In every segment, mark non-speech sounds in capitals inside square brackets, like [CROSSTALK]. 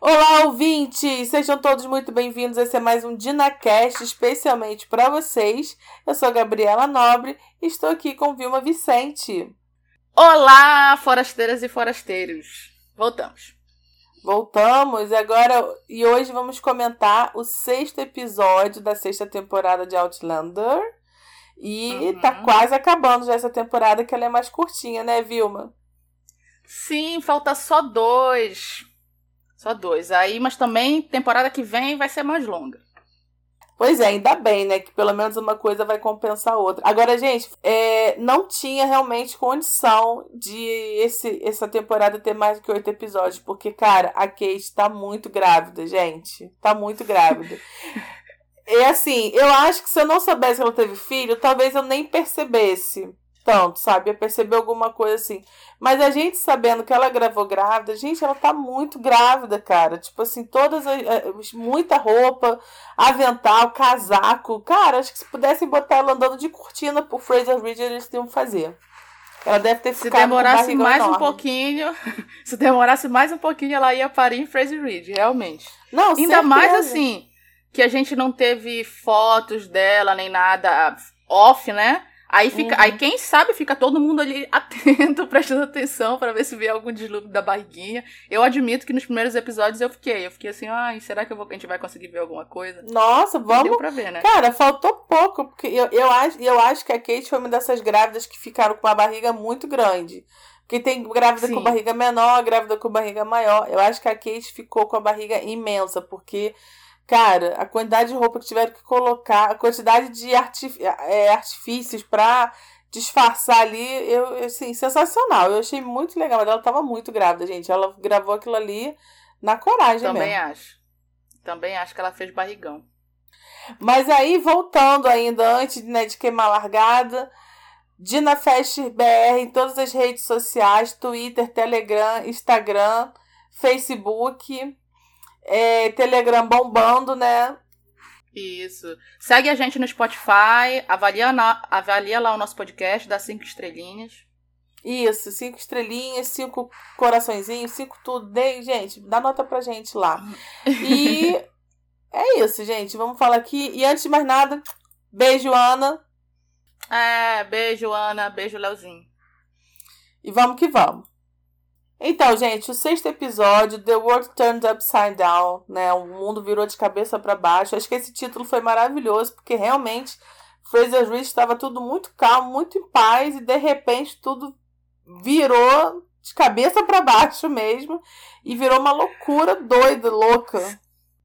Olá, ouvintes! Sejam todos muito bem-vindos. Esse é mais um DinaCast especialmente para vocês. Eu sou a Gabriela Nobre e estou aqui com Vilma Vicente. Olá, forasteiras e forasteiros! Voltamos. Voltamos agora e hoje vamos comentar o sexto episódio da sexta temporada de Outlander. E uhum. tá quase acabando já essa temporada, que ela é mais curtinha, né, Vilma? Sim, falta só dois. Só dois. Aí, mas também temporada que vem vai ser mais longa. Pois é, ainda bem, né? Que pelo menos uma coisa vai compensar a outra. Agora, gente, é, não tinha realmente condição de esse, essa temporada ter mais do que oito episódios. Porque, cara, a Kate tá muito grávida, gente. Tá muito grávida. E [LAUGHS] assim, eu acho que se eu não soubesse que ela teve filho, talvez eu nem percebesse tanto, sabe? Eu percebi alguma coisa assim. Mas a gente sabendo que ela gravou grávida, gente, ela tá muito grávida, cara. Tipo assim, todas as. muita roupa, avental, casaco. Cara, acho que se pudessem botar ela andando de cortina por Fraser Ridge, eles iam fazer. Ela deve ter se demorasse mais enorme. um pouquinho, [LAUGHS] se demorasse mais um pouquinho, ela ia parir em Fraser Ridge, realmente. Não, Ainda certeza. mais assim, que a gente não teve fotos dela nem nada off, né? Aí fica, uhum. aí quem sabe fica todo mundo ali [LAUGHS] atento, prestando atenção para ver se vê algum deslumbre da barriguinha. Eu admito que nos primeiros episódios eu fiquei, eu fiquei assim, ai, será que vou, a gente vai conseguir ver alguma coisa? Nossa, vamos. Deu pra ver, né? Cara, faltou pouco, porque eu, eu acho, eu acho que a Kate foi uma dessas grávidas que ficaram com uma barriga muito grande. Porque tem grávida Sim. com barriga menor, grávida com barriga maior. Eu acho que a Kate ficou com a barriga imensa, porque Cara, a quantidade de roupa que tiveram que colocar, a quantidade de artif é, artifícios pra disfarçar ali, eu, assim, sensacional. Eu achei muito legal, mas ela tava muito grávida, gente. Ela gravou aquilo ali na coragem Também mesmo. acho. Também acho que ela fez barrigão. Mas aí, voltando ainda, antes né, de queimar a largada, DinaFest BR em todas as redes sociais, Twitter, Telegram, Instagram, Facebook é, Telegram bombando, né? Isso. Segue a gente no Spotify, avalia, na, avalia lá o nosso podcast, dá cinco estrelinhas. Isso, cinco estrelinhas, cinco coraçõezinhos, cinco tudo. Dê, gente, dá nota pra gente lá. E [LAUGHS] é isso, gente. Vamos falar aqui. E antes de mais nada, beijo, Ana. É, beijo, Ana. Beijo, Leozinho. E vamos que vamos. Então, gente, o sexto episódio, The World Turned Upside Down, né? O mundo virou de cabeça para baixo. Acho que esse título foi maravilhoso, porque realmente Fraser Ridge estava tudo muito calmo, muito em paz, e de repente tudo virou de cabeça para baixo mesmo, e virou uma loucura doida, louca.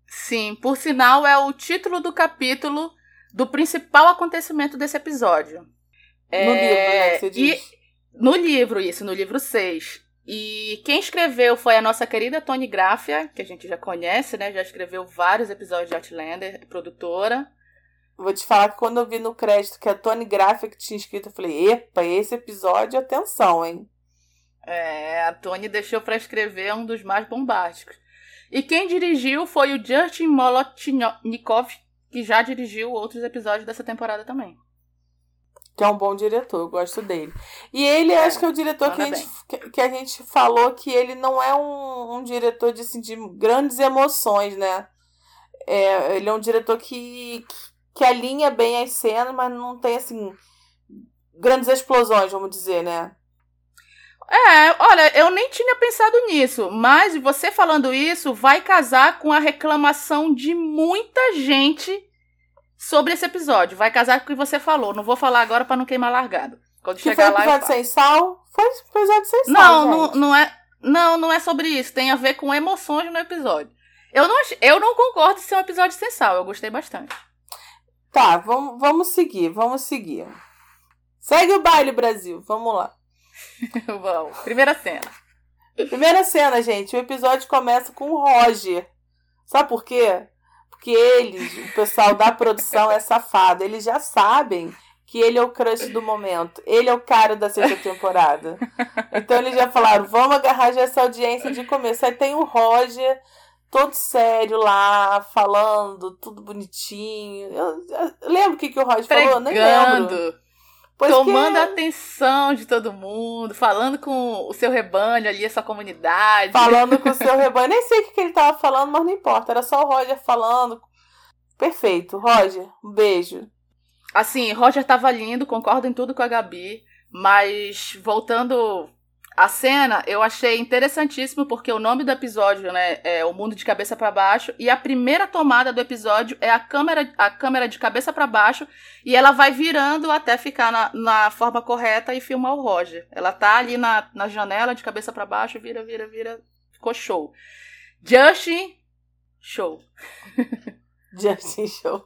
Sim, por sinal, é o título do capítulo do principal acontecimento desse episódio. No é... livro, né? Que você diz. E... No livro, isso, no livro 6. E quem escreveu foi a nossa querida Tony Graffia, que a gente já conhece, né? Já escreveu vários episódios de Outlander, produtora. Vou te falar que quando eu vi no crédito que a Tony Graffia que tinha escrito, eu falei, epa, esse episódio, atenção, hein? É, a Tony deixou para escrever um dos mais bombásticos. E quem dirigiu foi o Justin Molotnikov, que já dirigiu outros episódios dessa temporada também que é um bom diretor, eu gosto dele. E ele é, acho que é o diretor que a, gente, que, que, a gente falou que ele não é um, um diretor de, assim, de grandes emoções, né? É, ele é um diretor que, que alinha bem as cenas, mas não tem assim grandes explosões, vamos dizer, né? É, olha, eu nem tinha pensado nisso, mas você falando isso vai casar com a reclamação de muita gente sobre esse episódio. Vai casar com o que você falou. Não vou falar agora para não queimar largado. Quando que chegar foi episódio lá, sem sal? Foi episódio sem sal. Não, não, não é. Não, não é sobre isso. Tem a ver com emoções no episódio. Eu não, eu não concordo em ser um episódio sem sal. Eu gostei bastante. Tá, vamos, vamos seguir, vamos seguir. Segue o baile, Brasil. Vamos lá. [LAUGHS] vamos. Primeira cena. Primeira cena, gente. O episódio começa com o Roger. Sabe por quê? Porque eles, o pessoal da produção é safado. Eles já sabem que ele é o crush do momento. Ele é o cara da sexta temporada. Então eles já falaram, vamos agarrar já essa audiência de começo. Aí tem o Roger, todo sério lá, falando, tudo bonitinho. Eu, eu lembro o que, que o Roger falou? Nem lembro. Pois Tomando que... a atenção de todo mundo, falando com o seu rebanho ali, a sua comunidade. Falando com o [LAUGHS] seu rebanho. Nem sei o que ele tava falando, mas não importa. Era só o Roger falando. Perfeito. Roger, um beijo. Assim, Roger tava lindo, concordo em tudo com a Gabi. Mas voltando a cena eu achei interessantíssimo porque o nome do episódio, né, é O Mundo de Cabeça para Baixo e a primeira tomada do episódio é a câmera, a câmera de cabeça para baixo e ela vai virando até ficar na, na forma correta e filmar o Roger. Ela tá ali na, na janela de cabeça para baixo, vira, vira, vira, ficou show. Justin, show. [LAUGHS] Justin Show.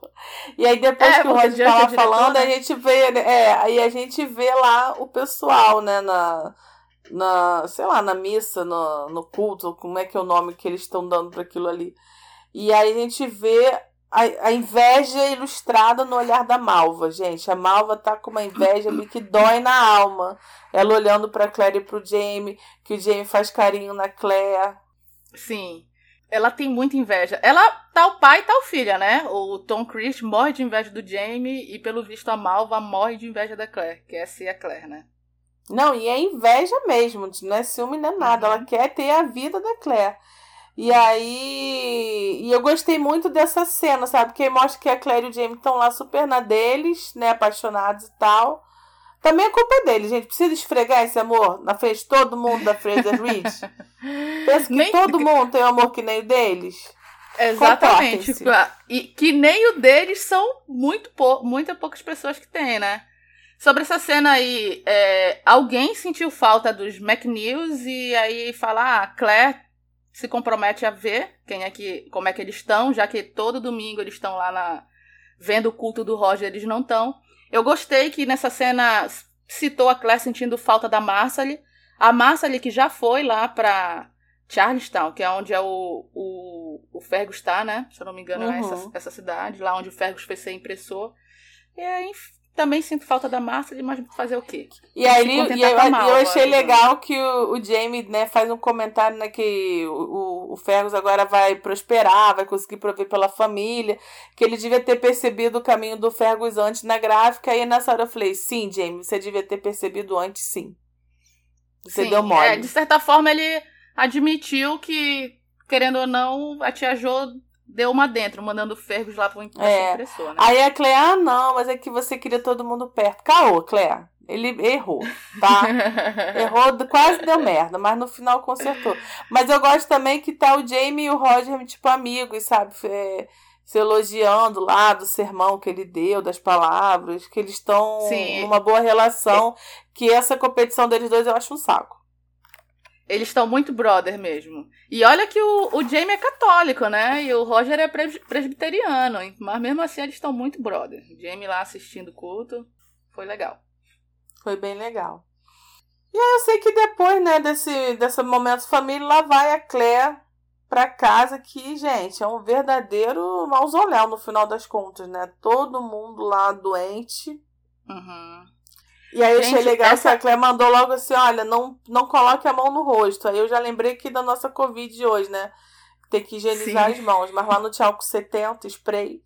E aí depois é, que o Roger tava é falando, a né? gente vê, né, é, aí a gente vê lá o pessoal, né, na na, sei lá, na missa, no, no culto, como é que é o nome que eles estão dando para aquilo ali. E aí a gente vê a, a, inveja ilustrada no olhar da Malva, gente. A Malva tá com uma inveja ali que dói na alma. Ela olhando pra Claire e pro Jamie, que o Jamie faz carinho na Claire. Sim. Ela tem muita inveja. Ela tá o pai e tá o filha, né? O Tom Cruise morre de inveja do Jamie e, pelo visto, a Malva morre de inveja da Claire, que é ser a Claire, né? Não, e é inveja mesmo, não é ciúme nem nada. Uhum. Ela quer ter a vida da Claire. E aí. E eu gostei muito dessa cena, sabe? Porque mostra que a Claire e o Jamie estão lá super na deles, né? Apaixonados e tal. Também é culpa deles, gente. Precisa esfregar esse amor na frente de todo mundo da Fraser Reed. [LAUGHS] Pensa que nem... todo mundo tem um amor que nem o deles. Exatamente. E que nem o deles são muito pou... muitas poucas pessoas que têm, né? Sobre essa cena aí, é, alguém sentiu falta dos McNews e aí fala, ah, Claire se compromete a ver quem é que, como é que eles estão, já que todo domingo eles estão lá na, vendo o culto do Roger, eles não estão. Eu gostei que nessa cena citou a Claire sentindo falta da Marcely. A Marcely que já foi lá para Charlestown, que é onde é o, o, o Fergus está, né? Se eu não me engano, uhum. é essa, uhum. essa cidade, lá onde o Fergus foi ser impressor. E, enfim, também sinto falta da Márcia, mas fazer o quê? E aí e eu, eu achei legal que o, o Jamie né, faz um comentário né, que o, o Fergus agora vai prosperar, vai conseguir prover pela família, que ele devia ter percebido o caminho do Fergus antes na gráfica, e nessa hora eu falei, sim, Jamie, você devia ter percebido antes, sim. Você sim, deu mole. É, de certa forma, ele admitiu que, querendo ou não, a tia Jo deu uma dentro, mandando ferros lá pro é. impressor, né? Aí a Clea, ah, não, mas é que você queria todo mundo perto. Caô, Clea. Ele errou, tá? [LAUGHS] errou, quase deu merda, mas no final consertou. Mas eu gosto também que tá o Jamie e o Roger, tipo, amigos, sabe? É, se elogiando lá do sermão que ele deu, das palavras, que eles estão numa boa relação. Que essa competição deles dois eu acho um saco. Eles estão muito brother mesmo. E olha que o, o Jamie é católico, né? E o Roger é presbiteriano. Mas mesmo assim eles estão muito brother. O Jamie lá assistindo o culto. Foi legal. Foi bem legal. E aí eu sei que depois, né, desse, desse momento família, lá vai a Claire pra casa que, gente, é um verdadeiro mausoléu no final das contas, né? Todo mundo lá doente. Uhum. E aí eu achei legal essa... que a Claire mandou logo assim, olha, não, não coloque a mão no rosto. Aí eu já lembrei que da nossa Covid de hoje, né? Tem que higienizar Sim. as mãos. Mas lá no Tchau 70, spray.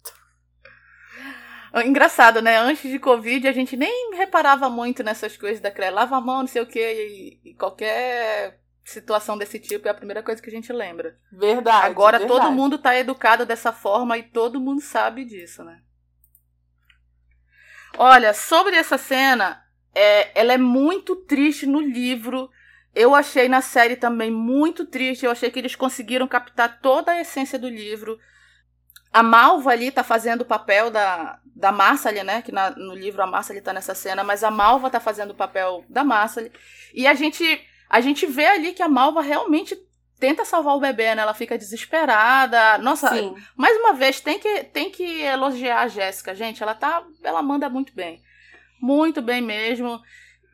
Engraçado, né? Antes de Covid, a gente nem reparava muito nessas coisas da Claire. Lava a mão, não sei o quê. E, qualquer situação desse tipo é a primeira coisa que a gente lembra. Verdade. Agora verdade. todo mundo tá educado dessa forma e todo mundo sabe disso, né? Olha, sobre essa cena, é, ela é muito triste no livro. Eu achei na série também muito triste. Eu achei que eles conseguiram captar toda a essência do livro. A Malva ali tá fazendo o papel da, da Marcely, né? Que na, no livro a Marcely tá nessa cena, mas a Malva tá fazendo o papel da Marcely. E a gente, a gente vê ali que a Malva realmente tenta salvar o bebê, né? Ela fica desesperada. Nossa, Sim. mais uma vez, tem que, tem que elogiar a Jéssica, gente. Ela tá. Ela manda muito bem. Muito bem mesmo.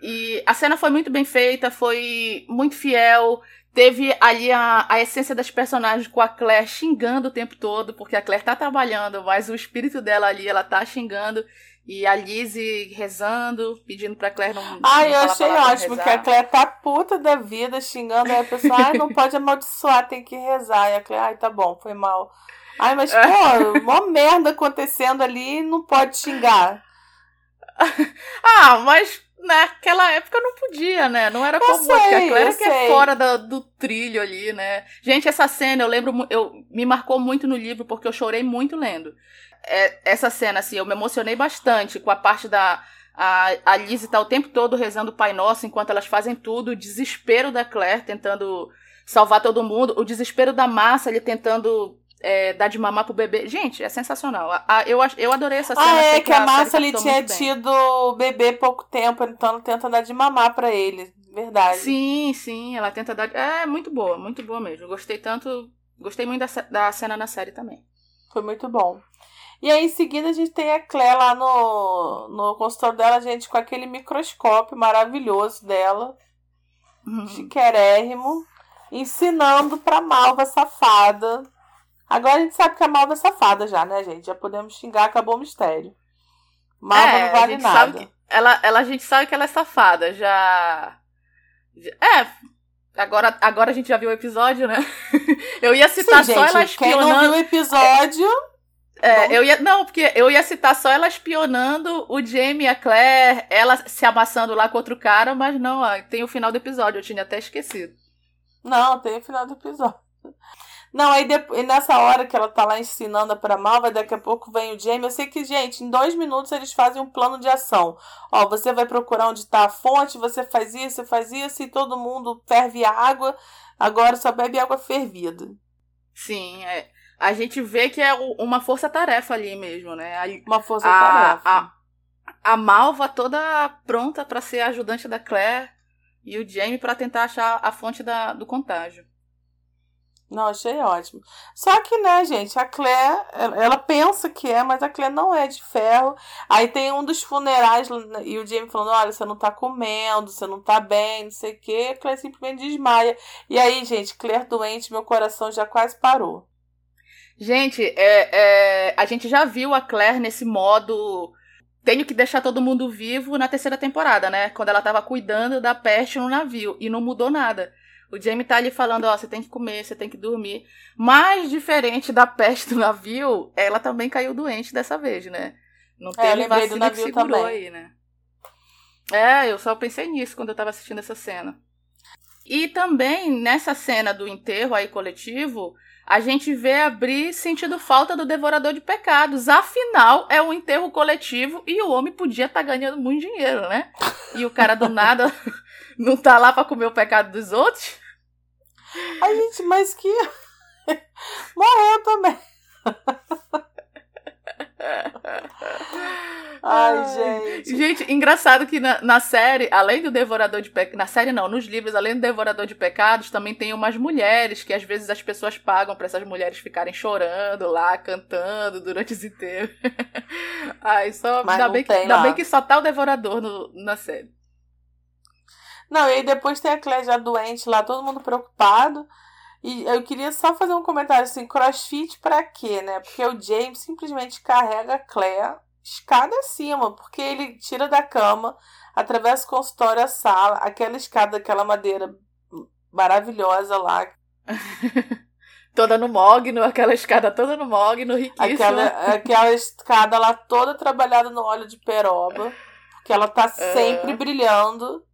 E a cena foi muito bem feita, foi muito fiel. Teve ali a, a essência das personagens com a Claire xingando o tempo todo, porque a Claire tá trabalhando, mas o espírito dela ali, ela tá xingando. E a Lizzie rezando, pedindo pra Claire não. Ai, não eu achei ótimo que a Claire tá puta da vida, xingando. Aí a pessoa, ai, não pode amaldiçoar, tem que rezar. E a Claire, ai, tá bom, foi mal. Ai, mas, [LAUGHS] pô, uma merda acontecendo ali, não pode xingar. [LAUGHS] ah, mas naquela época não podia, né? Não era comum, sei, porque a Claire que é fora do, do, trilho ali, né? Gente, essa cena eu lembro, eu me marcou muito no livro porque eu chorei muito lendo. É, essa cena, assim, eu me emocionei bastante com a parte da. A, a Lizzie tá o tempo todo rezando o Pai Nosso enquanto elas fazem tudo, o desespero da Claire tentando salvar todo mundo, o desespero da Massa, ele tentando é, dar de mamar pro bebê. Gente, é sensacional. A, a, eu, eu adorei essa cena. Ah, é, que, que a Márcia ele tinha tido bebê pouco tempo, então ela tenta dar de mamar para ele. Verdade. Sim, sim, ela tenta dar. É muito boa, muito boa mesmo. Gostei tanto. Gostei muito da, da cena na série também. Foi muito bom. E aí, em seguida, a gente tem a Clé lá no, no consultório dela, gente, com aquele microscópio maravilhoso dela. Uhum. Chiquerérrimo. Ensinando pra malva safada Agora a gente sabe que a Malva é safada já, né, gente? Já podemos xingar, acabou o mistério. Malva é, não vale nada. Que ela, ela, a gente sabe que ela é safada, já. É. Agora, agora a gente já viu o episódio, né? [LAUGHS] Eu ia citar Sim, só gente, ela espionando. Quem não viu o episódio. É, eu ia. Não, porque eu ia citar só ela espionando o Jamie e a Claire, ela se amassando lá com outro cara, mas não, tem o final do episódio, eu tinha até esquecido. Não, tem o final do episódio. Não, aí depois, nessa hora que ela tá lá ensinando pra Malva, daqui a pouco vem o Jamie. Eu sei que, gente, em dois minutos eles fazem um plano de ação. Ó, você vai procurar onde tá a fonte, você faz isso, você faz isso, e todo mundo ferve água. Agora só bebe água fervida. Sim, é. A gente vê que é uma força-tarefa ali mesmo, né? uma força-tarefa. A, a, a Malva toda pronta para ser ajudante da Claire e o Jamie para tentar achar a fonte da, do contágio. Não, achei ótimo. Só que, né, gente, a Claire, ela pensa que é, mas a Claire não é de ferro. Aí tem um dos funerais e o Jamie falando: olha, você não tá comendo, você não tá bem, não sei o quê. A Claire simplesmente desmaia. E aí, gente, Claire doente, meu coração já quase parou. Gente, é, é, a gente já viu a Claire nesse modo. Tenho que deixar todo mundo vivo na terceira temporada, né? Quando ela tava cuidando da peste no navio. E não mudou nada. O Jamie tá ali falando, ó, você tem que comer, você tem que dormir. Mais diferente da peste do navio, ela também caiu doente dessa vez, né? Não é, teve vacina do navio que segurou também. aí, né? É, eu só pensei nisso quando eu tava assistindo essa cena. E também, nessa cena do enterro aí coletivo, a gente vê a Bri sentindo falta do devorador de pecados. Afinal, é um enterro coletivo e o homem podia estar tá ganhando muito dinheiro, né? E o cara do nada [LAUGHS] não tá lá para comer o pecado dos outros. A gente, mas que. [LAUGHS] Morreu também. Ai, gente. Gente, engraçado que na, na série, além do Devorador de Pecados. Na série não, nos livros, além do Devorador de Pecados, também tem umas mulheres que às vezes as pessoas pagam para essas mulheres ficarem chorando lá, cantando durante os enterros. [LAUGHS] Ai, só. Mas ainda, bem que, ainda bem que só tá o Devorador no, na série. Não, e aí depois tem a Claire já doente lá, todo mundo preocupado. E eu queria só fazer um comentário assim, crossfit pra quê, né? Porque o James simplesmente carrega a Claire escada acima, porque ele tira da cama, atravessa o consultório, a sala, aquela escada, aquela madeira maravilhosa lá. [LAUGHS] toda no mogno, aquela escada toda no mogno, riquíssima. Aquela, aquela escada lá toda trabalhada no óleo de peroba, porque ela tá [LAUGHS] sempre brilhando.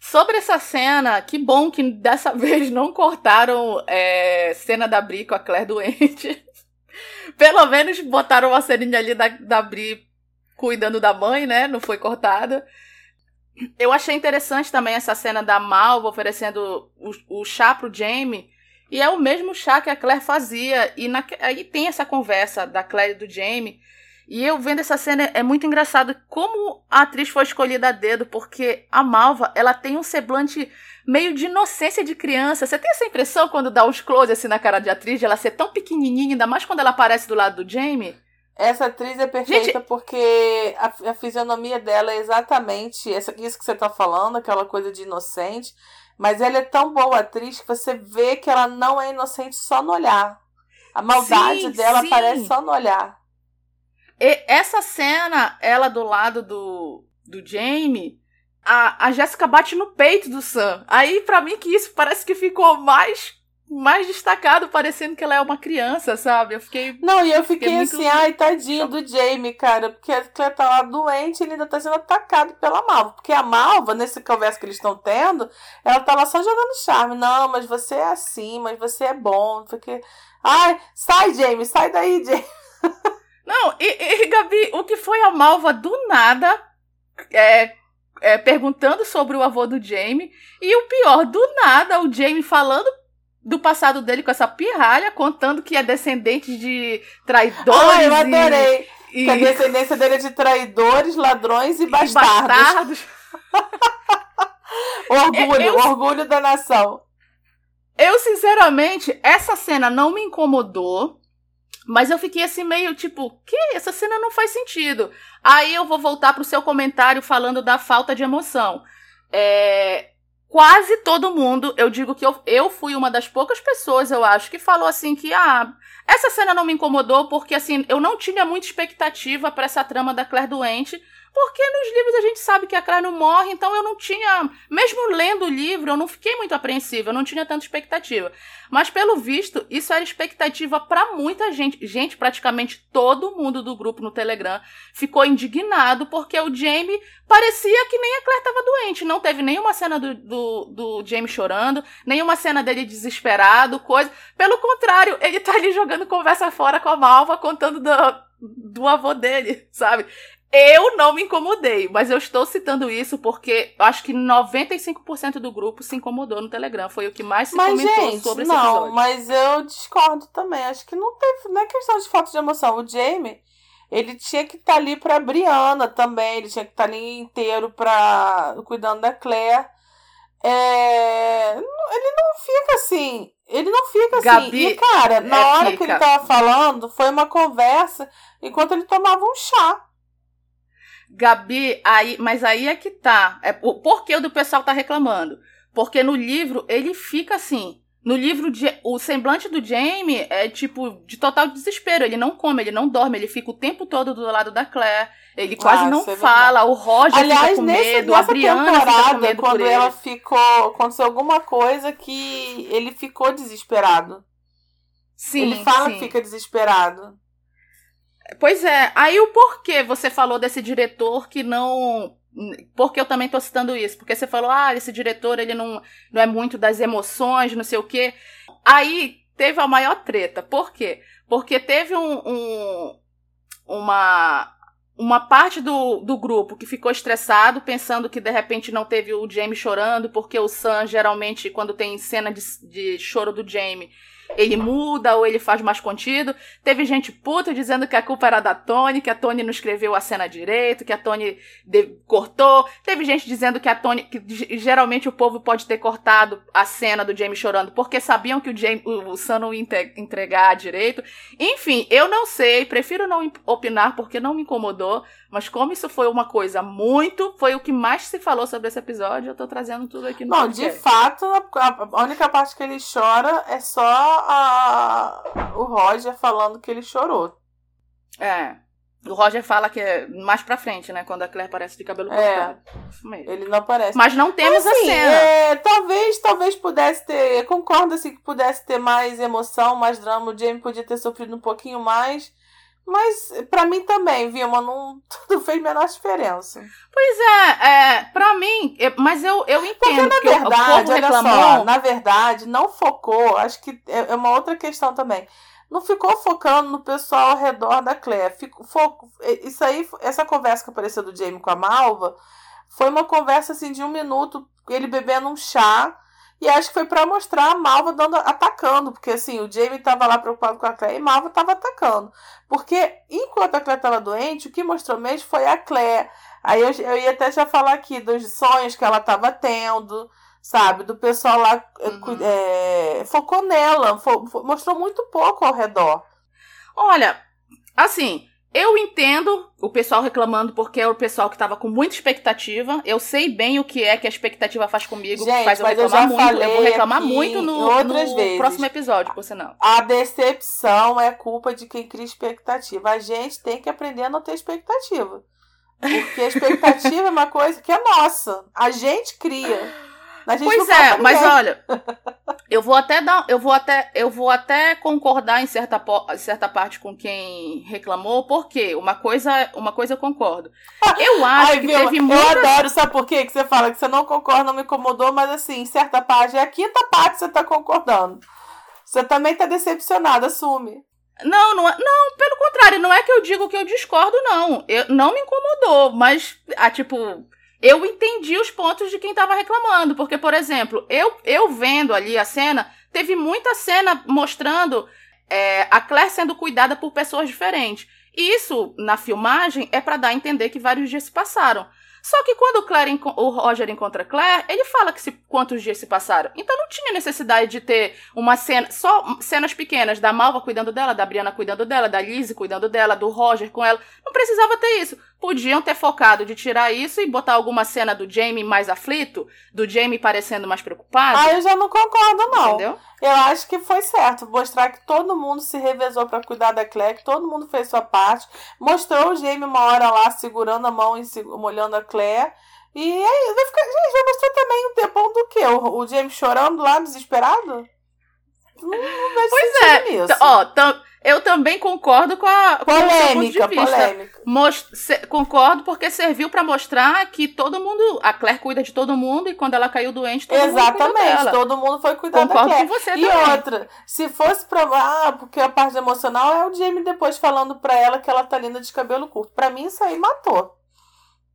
Sobre essa cena, que bom que dessa [LAUGHS] vez não cortaram é, cena da Bri com a Claire doente. [LAUGHS] Pelo menos botaram uma ceninha ali da, da Bri cuidando da mãe, né? Não foi cortada. Eu achei interessante também essa cena da Malva oferecendo o, o chá pro Jamie. E é o mesmo chá que a Claire fazia. E na, aí tem essa conversa da Claire e do Jamie. E eu vendo essa cena é muito engraçado como a atriz foi escolhida a dedo, porque a Malva, ela tem um semblante meio de inocência de criança. Você tem essa impressão quando dá uns close assim na cara de atriz, de ela ser tão pequenininha, ainda mais quando ela aparece do lado do Jamie? Essa atriz é perfeita Gente... porque a, a, fisionomia dela é exatamente essa, isso que você tá falando, aquela coisa de inocente. Mas ela é tão boa atriz que você vê que ela não é inocente só no olhar. A maldade sim, dela sim. aparece só no olhar. E essa cena, ela do lado do, do Jamie, a, a Jéssica bate no peito do Sam. Aí, para mim, que isso parece que ficou mais mais destacado, parecendo que ela é uma criança, sabe? Eu fiquei. Não, e eu fiquei, fiquei assim, muito... ai, tadinho do Jamie, cara, porque Claire tá lá doente e ele ainda tá sendo atacado pela Malva. Porque a Malva, nesse conversa que eles estão tendo, ela tá lá só jogando charme. Não, mas você é assim, mas você é bom. Porque. Ai, sai, Jamie, sai daí, [LAUGHS] Jamie. Não, e, e Gabi, o que foi a Malva do nada é, é, perguntando sobre o avô do Jamie. E o pior, do nada, o Jamie falando do passado dele com essa pirralha, contando que é descendente de traidores. Ah, eu adorei! E, que a descendência dele é de traidores, ladrões e bastardos. E bastardos. [LAUGHS] orgulho, eu, orgulho da nação. Eu, sinceramente, essa cena não me incomodou. Mas eu fiquei assim meio tipo, que essa cena não faz sentido. Aí eu vou voltar pro seu comentário falando da falta de emoção. É, quase todo mundo, eu digo que eu, eu fui uma das poucas pessoas, eu acho, que falou assim que ah, essa cena não me incomodou porque assim, eu não tinha muita expectativa para essa trama da Claire doente, porque nos livros a gente sabe que a Claire não morre, então eu não tinha, mesmo lendo o livro, eu não fiquei muito apreensiva, eu não tinha tanta expectativa. Mas pelo visto, isso era expectativa para muita gente. Gente, praticamente todo mundo do grupo no Telegram ficou indignado porque o Jamie parecia que nem a Claire estava doente. Não teve nenhuma cena do, do, do Jamie chorando, nenhuma cena dele desesperado, coisa. Pelo contrário, ele tá ali jogando conversa fora com a Malva, contando do, do avô dele, sabe? Eu não me incomodei, mas eu estou citando isso porque acho que 95% do grupo se incomodou no Telegram. Foi o que mais se mas, comentou gente, sobre esse não, episódio. mas eu discordo também. Acho que não teve, não é questão de falta de emoção. O Jamie, ele tinha que estar tá ali para Brianna também, ele tinha que estar tá ali inteiro para cuidando da Claire. É, ele não fica assim, ele não fica assim. Gabi e cara, na é hora que ele tava falando, foi uma conversa enquanto ele tomava um chá. Gabi, aí, mas aí é que tá. É, o porquê do pessoal tá reclamando? Porque no livro ele fica assim. No livro, o semblante do Jamie é tipo de total desespero. Ele não come, ele não dorme, ele fica o tempo todo do lado da Claire. Ele quase ah, não é fala. O Roger Aliás, fica com nesse, medo, a Brianna fica com medo quando ela ficou, aconteceu alguma coisa que ele ficou desesperado. Sim, ele fala sim. que fica desesperado. Pois é, aí o porquê você falou desse diretor que não. Porque eu também tô citando isso. Porque você falou, ah, esse diretor ele não, não é muito das emoções, não sei o quê. Aí teve a maior treta. Por quê? Porque teve um, um uma, uma parte do, do grupo que ficou estressado, pensando que de repente não teve o Jamie chorando, porque o Sam geralmente, quando tem cena de, de choro do Jamie, ele muda ou ele faz mais contido. Teve gente puta dizendo que a culpa era da Tony, que a Tony não escreveu a cena direito, que a Tony cortou. Teve gente dizendo que a Tony, que geralmente o povo pode ter cortado a cena do Jamie chorando porque sabiam que o, James, o, o Sam não ia entregar direito. Enfim, eu não sei, prefiro não opinar porque não me incomodou, mas como isso foi uma coisa muito, foi o que mais se falou sobre esse episódio, eu tô trazendo tudo aqui no Não, podcast. de fato, a única parte que ele chora é só a, o Roger falando que ele chorou. É. O Roger fala que é mais pra frente, né? Quando a Claire aparece de cabelo é, Ele não aparece. Mas não temos Mas, assim, a cena. É, talvez, talvez pudesse ter. Concordo assim que pudesse ter mais emoção, mais drama. O Jamie podia ter sofrido um pouquinho mais. Mas para mim também, Vilma, não, [LAUGHS] não fez menor diferença. Pois é, é para mim, mas eu, eu entendo Porque, na verdade, olha só, na verdade, não focou, acho que é, é uma outra questão também. Não ficou focando no pessoal ao redor da Claire. Fico, foco, isso aí, essa conversa que apareceu do Jamie com a Malva, foi uma conversa assim de um minuto, ele bebendo um chá e acho que foi para mostrar a Malva dando, atacando, porque assim, o Jamie estava lá preocupado com a Claire e Malva estava atacando. Porque enquanto a Claire estava doente, o que mostrou mesmo foi a Claire. Aí eu, eu ia até já falar aqui dos sonhos que ela estava tendo, sabe? Do pessoal lá uhum. é, focou nela, fo, mostrou muito pouco ao redor. Olha, assim, eu entendo o pessoal reclamando porque é o pessoal que tava com muita expectativa. Eu sei bem o que é que a expectativa faz comigo, Gente, faz eu reclamar eu muito. Eu vou reclamar muito no, no próximo episódio, por sinal. A decepção é culpa de quem cria expectativa. A gente tem que aprender a não ter expectativa. Porque a expectativa é uma coisa que é nossa. A gente cria. Pois é, mas olha, eu vou até dar, eu vou até, eu vou até concordar em certa, certa parte com quem reclamou, porque uma coisa, uma coisa eu concordo. [LAUGHS] Eu acho Ai, que viu, teve muito. Eu adoro, sabe por quê? Que você fala que você não concorda, não me incomodou, mas assim, em certa parte, é a quinta parte você tá concordando. Você também tá decepcionado, assume. Não, não, é, não, pelo contrário, não é que eu digo que eu discordo, não. Eu, não me incomodou, mas, ah, tipo, eu entendi os pontos de quem tava reclamando. Porque, por exemplo, eu, eu vendo ali a cena, teve muita cena mostrando é, a Claire sendo cuidada por pessoas diferentes. Isso, na filmagem, é para dar a entender que vários dias se passaram. Só que quando o, Claire, o Roger encontra Claire, ele fala que se, quantos dias se passaram. Então não tinha necessidade de ter uma cena, só cenas pequenas da Malva cuidando dela, da Brianna cuidando dela, da Lizzie cuidando dela, do Roger com ela. Não precisava ter isso. Podiam ter focado de tirar isso e botar alguma cena do Jamie mais aflito, do Jamie parecendo mais preocupado. Ah, eu já não concordo, não. Entendeu? Eu acho que foi certo. Mostrar que todo mundo se revezou para cuidar da Claire, que todo mundo fez sua parte. Mostrou o Jamie uma hora lá segurando a mão e molhando a Claire. E aí, vai ficar. Gente, vai mostrar também um tempão do quê? O, o James chorando lá, desesperado? Não, não vejo pois é. Nisso. Ó, tam, eu também concordo com a polêmica, com polêmica. Most, se, concordo porque serviu para mostrar que todo mundo, a Claire cuida de todo mundo e quando ela caiu doente, todo Exatamente, mundo todo mundo foi cuidar concordo da Claire. com você e também. outra, se fosse para ah, porque a parte emocional é o Jamie depois falando para ela que ela tá linda de cabelo curto. Para mim isso aí matou.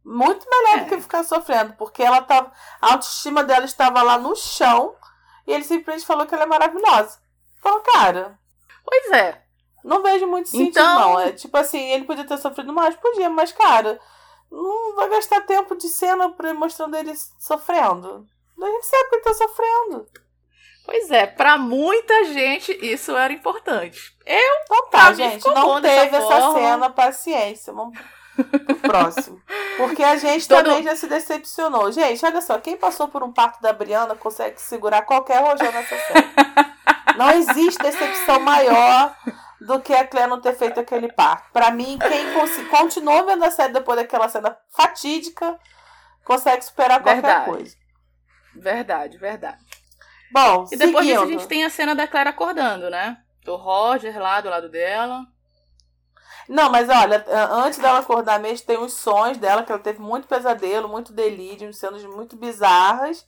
Muito melhor é. do que ficar sofrendo, porque ela tava a autoestima dela estava lá no chão e ele simplesmente falou que ela é maravilhosa. Então, cara, Pois é. Não vejo muito sentido, então... não. É tipo assim, ele podia ter sofrido mais, podia, mas, cara, não vai gastar tempo de cena pra mostrando ele sofrendo. A gente sabe que ele tá sofrendo. Pois é, para muita gente isso era importante. Eu, então tá, gente, não teve essa forma. cena, paciência. Vamos pro próximo. Porque a gente Todo... também já se decepcionou. Gente, olha só, quem passou por um parto da Briana consegue segurar qualquer rojão nessa cena. Não existe decepção maior do que a Claire não ter feito aquele parto. Para mim, quem continuou vendo a série depois daquela cena fatídica consegue superar qualquer verdade. coisa. Verdade, verdade. Bom, e depois seguindo. disso a gente tem a cena da Claire acordando, né? Do Roger lá do lado dela. Não, mas olha, antes dela acordar mesmo, tem os sonhos dela, que ela teve muito pesadelo, muito delírio, cenas muito bizarras.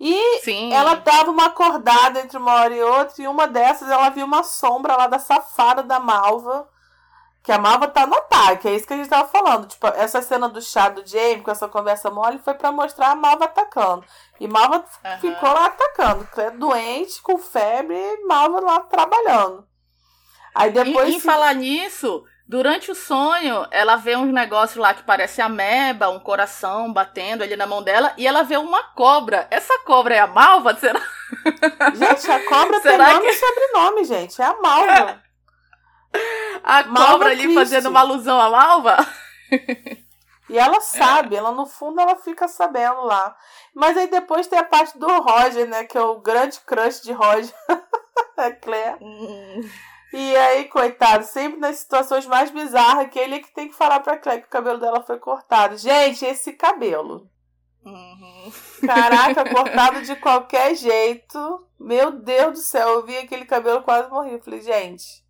E Sim. ela dava uma acordada entre uma hora e outra, e uma dessas ela viu uma sombra lá da safada da Malva. Que a Malva tá no ataque, é isso que a gente tava falando. Tipo, essa cena do chá do Jamie com essa conversa mole foi para mostrar a Malva atacando. E Malva uhum. ficou lá atacando. Doente, com febre, e Malva lá trabalhando. Aí depois. E, em falar nisso, Durante o sonho, ela vê uns negócios lá que parece ameba, um coração batendo ali na mão dela, e ela vê uma cobra. Essa cobra é a Malva? Será? [LAUGHS] Gente, a cobra Será tem nome que... e sobrenome, gente. É a Malva. A Malva cobra ali Christi. fazendo uma alusão à Malva? E ela sabe, ela no fundo ela fica sabendo lá. Mas aí depois tem a parte do Roger, né? Que é o grande crush de Roger. [LAUGHS] é Claire. Hum. E aí, coitado, sempre nas situações mais bizarras, que ele é que tem que falar pra Claire que o cabelo dela foi cortado. Gente, esse cabelo. Uhum. Caraca, [LAUGHS] cortado de qualquer jeito. Meu Deus do céu, eu vi aquele cabelo quase morri. Eu falei, gente.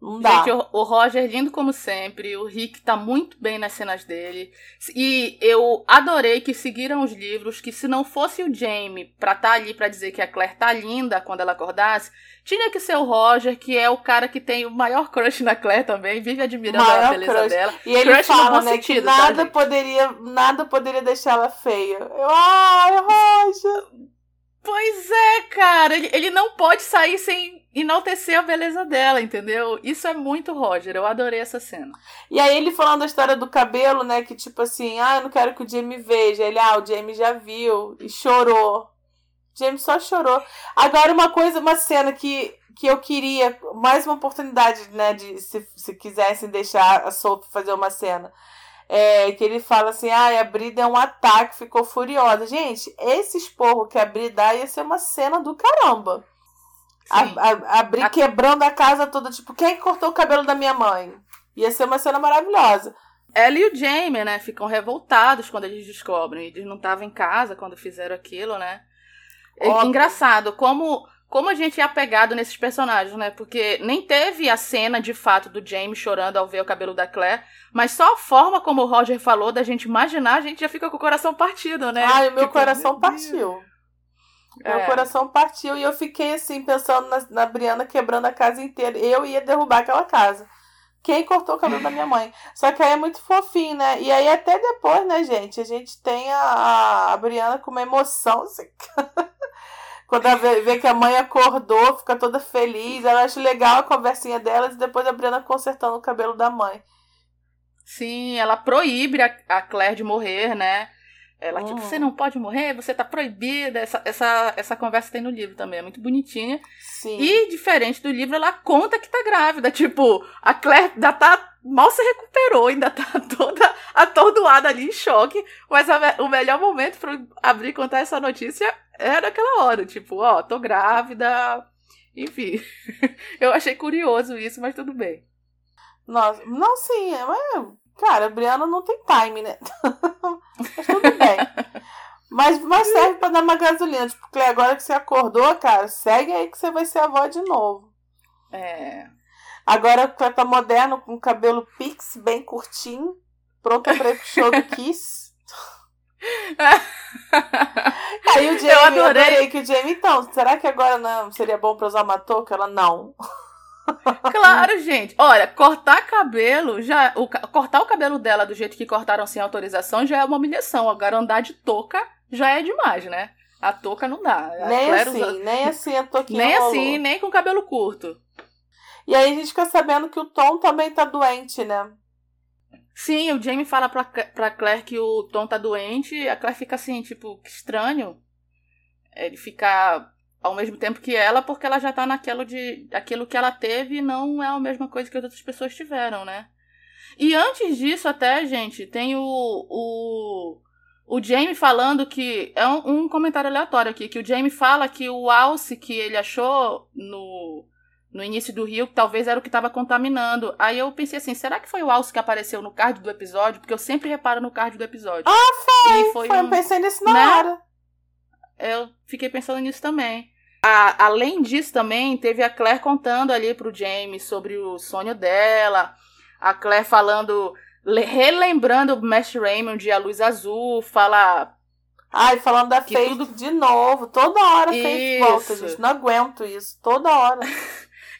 Não dá. Gente, o, o Roger lindo como sempre. O Rick tá muito bem nas cenas dele. E eu adorei que seguiram os livros. Que se não fosse o Jamie pra estar tá ali pra dizer que a Claire tá linda quando ela acordasse, tinha que ser o Roger, que é o cara que tem o maior crush na Claire também, vive admirando maior a beleza crush. dela. E ele crush fala, né, sentido, que tá, nada tá, poderia, nada poderia deixá-la feia. Eu, ai, Roger. Pois é, cara, ele, ele não pode sair sem enaltecer a beleza dela, entendeu? Isso é muito Roger, eu adorei essa cena. E aí ele falando a história do cabelo, né, que tipo assim, ah, eu não quero que o Jamie veja. Ele, ah, o Jamie já viu e chorou. Jamie só chorou. Agora uma coisa, uma cena que, que eu queria, mais uma oportunidade, né, de se, se quisessem deixar a Sophie fazer uma cena. É, que ele fala assim: ah, a Bri deu um ataque, ficou furiosa. Gente, esse esporro que a Bri dá ia ser uma cena do caramba. A, a, quebrando a casa toda, tipo, quem cortou o cabelo da minha mãe? Ia ser uma cena maravilhosa. Ela e o Jamie, né, ficam revoltados quando eles descobrem. Eles não estavam em casa quando fizeram aquilo, né? É engraçado como como a gente é apegado nesses personagens, né? Porque nem teve a cena de fato do James chorando ao ver o cabelo da Claire, mas só a forma como o Roger falou da gente imaginar, a gente já fica com o coração partido, né? Ai, o meu tipo, coração meu partiu. É. Meu coração partiu e eu fiquei assim, pensando na, na Briana quebrando a casa inteira. Eu ia derrubar aquela casa. Quem cortou o cabelo da minha mãe? Só que aí é muito fofinho, né? E aí até depois, né, gente? A gente tem a, a Briana com uma emoção. Assim. [LAUGHS] Quando ela vê, vê, que a mãe acordou, fica toda feliz. Ela acha legal a conversinha delas e depois a Briana consertando o cabelo da mãe. Sim, ela proíbe a, a Claire de morrer, né? Ela, tipo, você não pode morrer, você tá proibida. Essa, essa, essa conversa tem no livro também, é muito bonitinha. Sim. E, diferente do livro, ela conta que tá grávida. Tipo, a Claire ainda tá. Mal se recuperou, ainda tá [LAUGHS] toda atordoada ali em choque. Mas a, o melhor momento pra abrir e contar essa notícia era naquela hora. Tipo, ó, tô grávida. Enfim. [LAUGHS] Eu achei curioso isso, mas tudo bem. Nossa, não, sim, é, Cara, a Briana não tem time, né? [LAUGHS] mas tudo bem. Mas, mas serve pra dar uma gasolina. Tipo, Clé, agora que você acordou, cara, segue aí que você vai ser avó de novo. É. Agora o Clé tá moderno, com cabelo pix, bem curtinho, pronto pra ir pro show do Kiss. [LAUGHS] aí o Jamie, eu adorei. adorei que o Jamie, então, será que agora não seria bom pra usar uma touca? Ela, não. [LAUGHS] Claro, gente. Olha, cortar cabelo já. O, cortar o cabelo dela do jeito que cortaram sem autorização já é uma humilhação. Agora andar de touca já é demais, né? A touca não dá. nem assim, usa... nem assim a touquinha. Nem rolou. assim, nem com cabelo curto. E aí a gente fica sabendo que o Tom também tá doente, né? Sim, o Jamie fala pra, pra Claire que o Tom tá doente. A Claire fica assim, tipo, que estranho. Ele fica ao mesmo tempo que ela, porque ela já tá naquilo de. aquilo que ela teve não é a mesma coisa que as outras pessoas tiveram, né? E antes disso, até, gente, tem o. o o Jamie falando que. É um, um, comentário aleatório aqui, que o Jamie fala que o alce que ele achou no, no início do rio talvez era o que estava contaminando. Aí eu pensei assim, será que foi o alce que apareceu no card do episódio? Porque eu sempre reparo no card do episódio. Ah, foi! E foi, foi um, eu pensei nisso na né? hora. Eu fiquei pensando nisso também. A, além disso, também teve a Claire contando ali pro James sobre o sonho dela. A Claire falando, relembrando o Mestre Raymond de A Luz Azul, fala. Ai, falando da Faith tudo... de novo. Toda hora Faith volta, gente. Não aguento isso. Toda hora. [LAUGHS]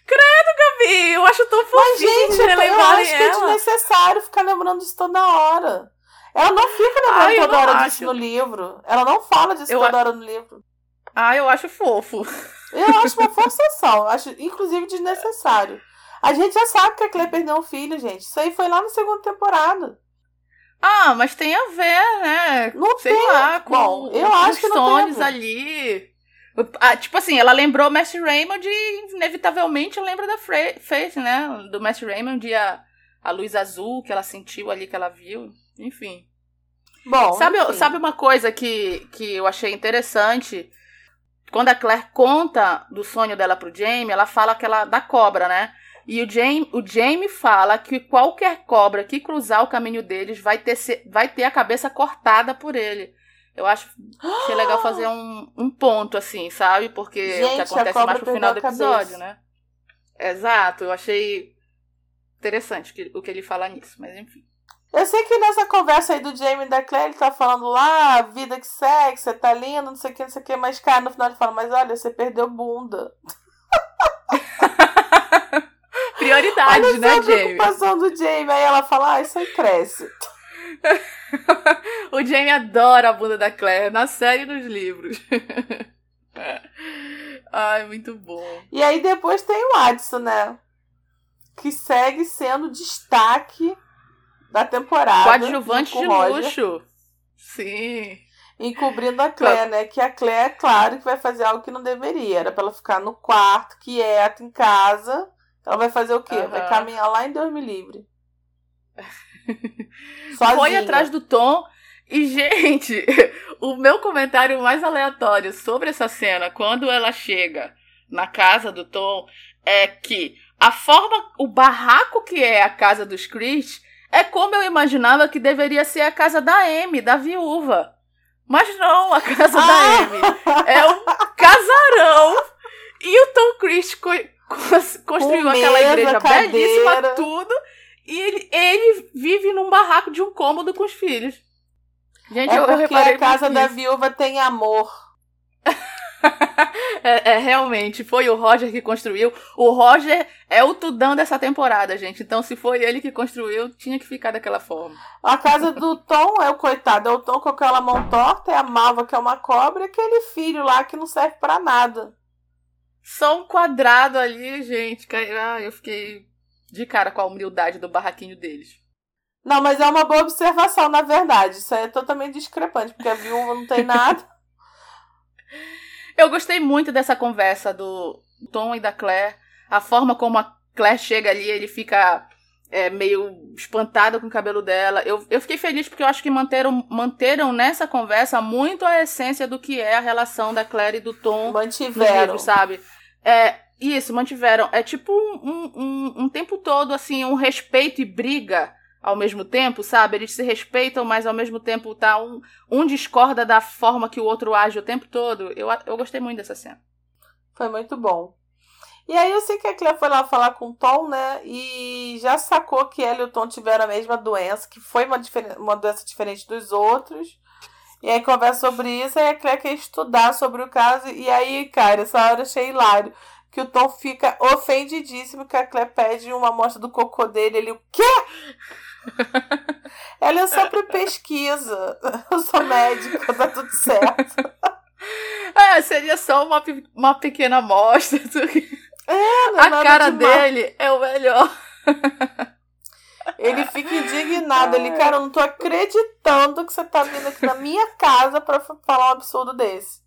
Credo, Gabi! Eu acho tão fofinho Mas, gente, eu, eu acho que é desnecessário ficar lembrando disso toda hora. Ela não fica lembrando Ai, toda hora acho. disso no livro. Ela não fala disso eu toda a... hora no livro. Ah, eu acho fofo. Eu acho uma forçação. acho, inclusive, desnecessário. A gente já sabe que a Claire perdeu um filho, gente. Isso aí foi lá na segunda temporada. Ah, mas tem a ver, né? Não Sei tem. lá, com Bom, eu acho que não tem ali. Ah, tipo assim, ela lembrou o Mestre Raymond e inevitavelmente lembra da Faith, né? Do Mestre Raymond e a, a luz azul que ela sentiu ali, que ela viu. Enfim. Bom, sabe, enfim. sabe uma coisa que, que eu achei interessante? Quando a Claire conta do sonho dela pro Jamie, ela fala que ela da cobra, né? E o Jamie, o Jamie fala que qualquer cobra que cruzar o caminho deles vai ter, vai ter a cabeça cortada por ele. Eu acho que é legal fazer um, um ponto, assim, sabe? Porque Gente, o que acontece mais pro final do episódio, né? Exato, eu achei interessante o que ele fala nisso, mas enfim. Eu sei que nessa conversa aí do Jamie e da Claire, ele tá falando lá, vida que segue, você tá lindo, não sei o que, não sei o que, mas cara, no final ele fala, mas olha, você perdeu bunda. [LAUGHS] Prioridade, olha né, Jamie? a preocupação do Jamie, aí ela fala, ah, isso aí cresce. [LAUGHS] o Jamie adora a bunda da Claire, na série e nos livros. [LAUGHS] Ai, muito bom. E aí depois tem o Adson, né? Que segue sendo destaque da temporada. Coadjuvante de Roger, luxo. Sim. Encobrindo a Claire, né? Que a Claire, é claro, que vai fazer algo que não deveria. Era pra ela ficar no quarto, quieta, em casa. Ela vai fazer o quê? Uhum. Vai caminhar lá em Deus me livre. [LAUGHS] Foi atrás do Tom. E, gente, [LAUGHS] o meu comentário mais aleatório sobre essa cena, quando ela chega na casa do Tom, é que a forma, o barraco que é a casa dos Chris é como eu imaginava que deveria ser a casa da Amy, da viúva. Mas não, a casa ah. da Amy é um casarão. E o Tom Cruise co construiu Com aquela mesa, igreja cadeira. belíssima, tudo. E ele, ele vive num barraco de um cômodo com os filhos. Gente, é eu, porque eu a casa da viúva tem amor. [LAUGHS] é, é, realmente, foi o Roger que construiu. O Roger é o tudão dessa temporada, gente. Então, se foi ele que construiu, tinha que ficar daquela forma. A casa do Tom é o coitado, é o Tom com aquela mão torta, é a Malva que é uma cobra, e aquele filho lá que não serve para nada. Só um quadrado ali, gente. Ah, eu fiquei de cara com a humildade do barraquinho deles. Não, mas é uma boa observação, na verdade. Isso é totalmente discrepante, porque a viúva não tem [LAUGHS] nada. Eu gostei muito dessa conversa do Tom e da Claire. A forma como a Claire chega ali, ele fica é, meio espantado com o cabelo dela. Eu, eu fiquei feliz porque eu acho que manteram, manteram nessa conversa muito a essência do que é a relação da Claire e do Tom. Mantiveram. Livro, sabe? É, isso, mantiveram. É tipo um, um, um tempo todo, assim, um respeito e briga ao mesmo tempo, sabe? Eles se respeitam, mas ao mesmo tempo tá um, um discorda da forma que o outro age o tempo todo. Eu, eu gostei muito dessa cena. Foi muito bom. E aí eu sei que a Claire foi lá falar com o Tom, né? E já sacou que ela e o Tom tiveram a mesma doença, que foi uma, uma doença diferente dos outros. E aí conversa sobre isso, e a Claire quer estudar sobre o caso. E aí, cara, essa hora eu achei hilário. Que o Tom fica ofendidíssimo que a Claire pede uma amostra do cocô dele. Ele, o quê? [LAUGHS] Ela é sobre pesquisa. [LAUGHS] Eu sou médica, tá tudo certo. [LAUGHS] É, seria só uma, uma pequena amostra. É, é A cara dele é o melhor. Ele fica indignado. Ele, cara, eu não tô acreditando que você tá vindo aqui na minha casa pra falar um absurdo desse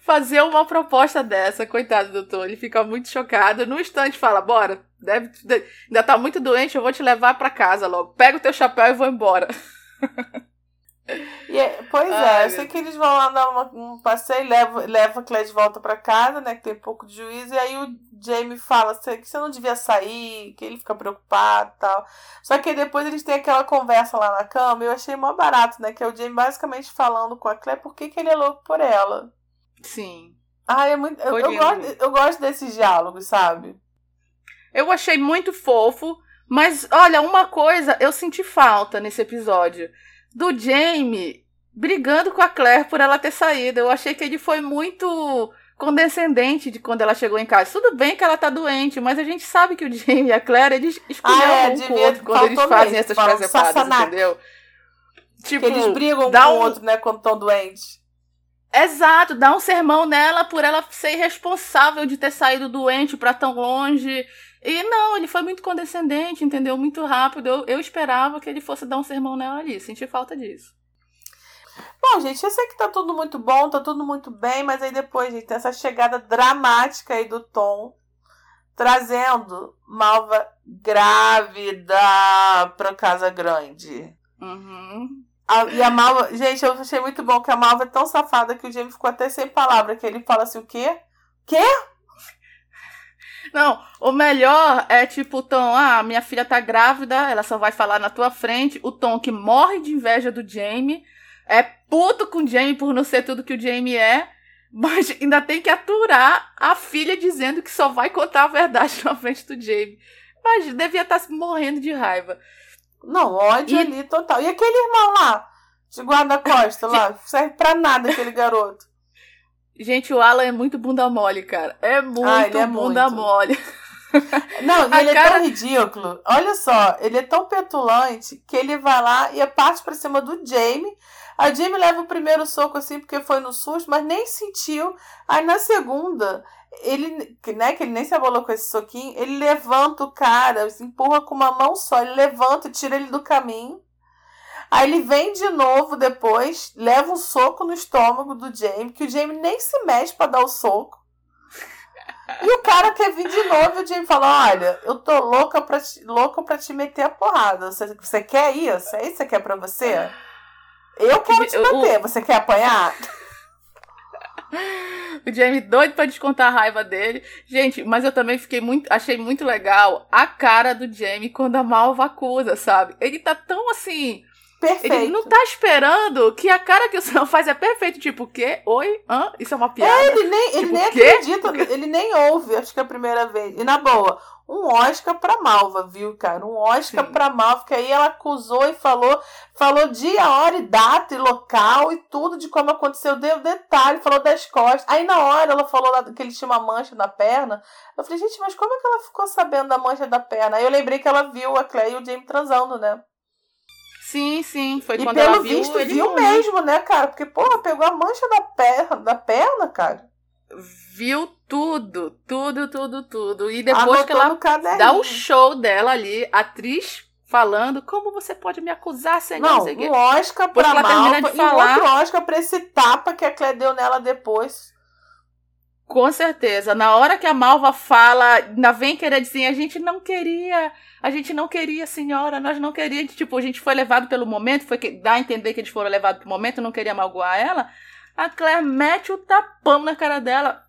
fazer uma proposta dessa, coitado do doutor. Ele fica muito chocado. No instante fala: Bora, deve, ainda tá muito doente, eu vou te levar para casa logo. Pega o teu chapéu e vou embora. [LAUGHS] É, pois Ai, é, eu sei que eles vão lá dar uma, um passeio e leva, leva a Claire de volta para casa, né? Que tem pouco de juízo. E aí o Jamie fala que você não devia sair, que ele fica preocupado e tal. Só que depois eles têm aquela conversa lá na cama e eu achei mó barato, né? Que é o Jamie basicamente falando com a Claire por que, que ele é louco por ela. Sim. Ah, é muito. Eu, eu, gosto, eu gosto desses diálogos, sabe? Eu achei muito fofo, mas olha, uma coisa eu senti falta nesse episódio do Jamie brigando com a Claire por ela ter saído. Eu achei que ele foi muito condescendente de quando ela chegou em casa. Tudo bem que ela tá doente, mas a gente sabe que o Jamie e a Claire, eles escolheram ah, é, um com o outro quando eles fazem mesmo, essas presepadas, entendeu? Tipo, que eles brigam com o um... outro, né, quando estão doentes. Exato, dá um sermão nela por ela ser irresponsável de ter saído doente para tão longe. E não, ele foi muito condescendente, entendeu? Muito rápido. Eu, eu esperava que ele fosse dar um sermão nela ali. Senti falta disso. Bom, gente, eu sei que tá tudo muito bom, tá tudo muito bem, mas aí depois, gente, tem essa chegada dramática aí do Tom, trazendo Malva grávida pra Casa Grande. Uhum. A, e a Malva, gente, eu achei muito bom que a Malva é tão safada que o Jamie ficou até sem palavra, que ele fala assim, o quê? Quê? Não, o melhor é tipo o Tom, ah, minha filha tá grávida, ela só vai falar na tua frente. O Tom que morre de inveja do Jamie, é puto com o Jamie por não ser tudo que o Jamie é, mas ainda tem que aturar a filha dizendo que só vai contar a verdade [LAUGHS] na frente do Jamie. Mas devia estar tá morrendo de raiva. Não, ódio e... ali total. E aquele irmão lá, de guarda-costa lá, serve pra nada aquele garoto. Gente, o Alan é muito bunda mole, cara. É muito ah, é bunda muito. mole. [LAUGHS] Não, ele cara... é tão ridículo. Olha só, ele é tão petulante que ele vai lá e parte pra cima do Jamie. A Jamie leva o primeiro soco assim porque foi no susto, mas nem sentiu. Aí na segunda, ele, né, que ele nem se abolou com esse soquinho, ele levanta o cara, empurra com uma mão só, ele levanta, tira ele do caminho. Aí ele vem de novo depois, leva um soco no estômago do Jamie, que o Jamie nem se mexe para dar o soco. E o cara quer vir de novo e o Jamie fala: Olha, eu tô louca pra te, louca pra te meter a porrada. Você, você quer isso? É isso que você quer pra você? Eu quero te bater, você quer apanhar? O Jamie doido pra descontar a raiva dele. Gente, mas eu também fiquei muito. Achei muito legal a cara do Jamie quando a Malva acusa, sabe? Ele tá tão assim. Perfeito. Ele não tá esperando que a cara que o Sam faz é perfeito. Tipo, o quê? Oi? Hã? Isso é uma piada? É, ele nem, ele Tipo, nem quê? acredita, ele nem ouve, acho que é a primeira vez. E na boa, um Oscar pra Malva, viu, cara? Um Oscar Sim. pra Malva, que aí ela acusou e falou, falou dia, hora e data e local e tudo de como aconteceu, deu detalhe, falou das costas. Aí na hora ela falou que ele tinha uma mancha na perna. Eu falei, gente, mas como é que ela ficou sabendo da mancha da perna? Aí eu lembrei que ela viu a Claire e o Jamie transando, né? Sim, sim. Foi E quando pelo ela viu. visto ele viu não, né? mesmo, né, cara? Porque, porra, pegou a mancha da perna, da perna, cara. Viu tudo, tudo, tudo, tudo. E depois que Anotou ela no caderninho. dá o show dela ali, atriz falando, como você pode me acusar, senhor? Não, Não um Oscar Depois pra que ela Malva de e falar- outro Oscar pra esse tapa que a Claire deu nela depois. Com certeza. Na hora que a Malva fala, ainda vem querer dizer, a gente não queria, a gente não queria, senhora, nós não queríamos. Tipo, a gente foi levado pelo momento, foi que dá a entender que eles foram levados pelo momento, não queria magoar ela. A Claire mete o tapão na cara dela.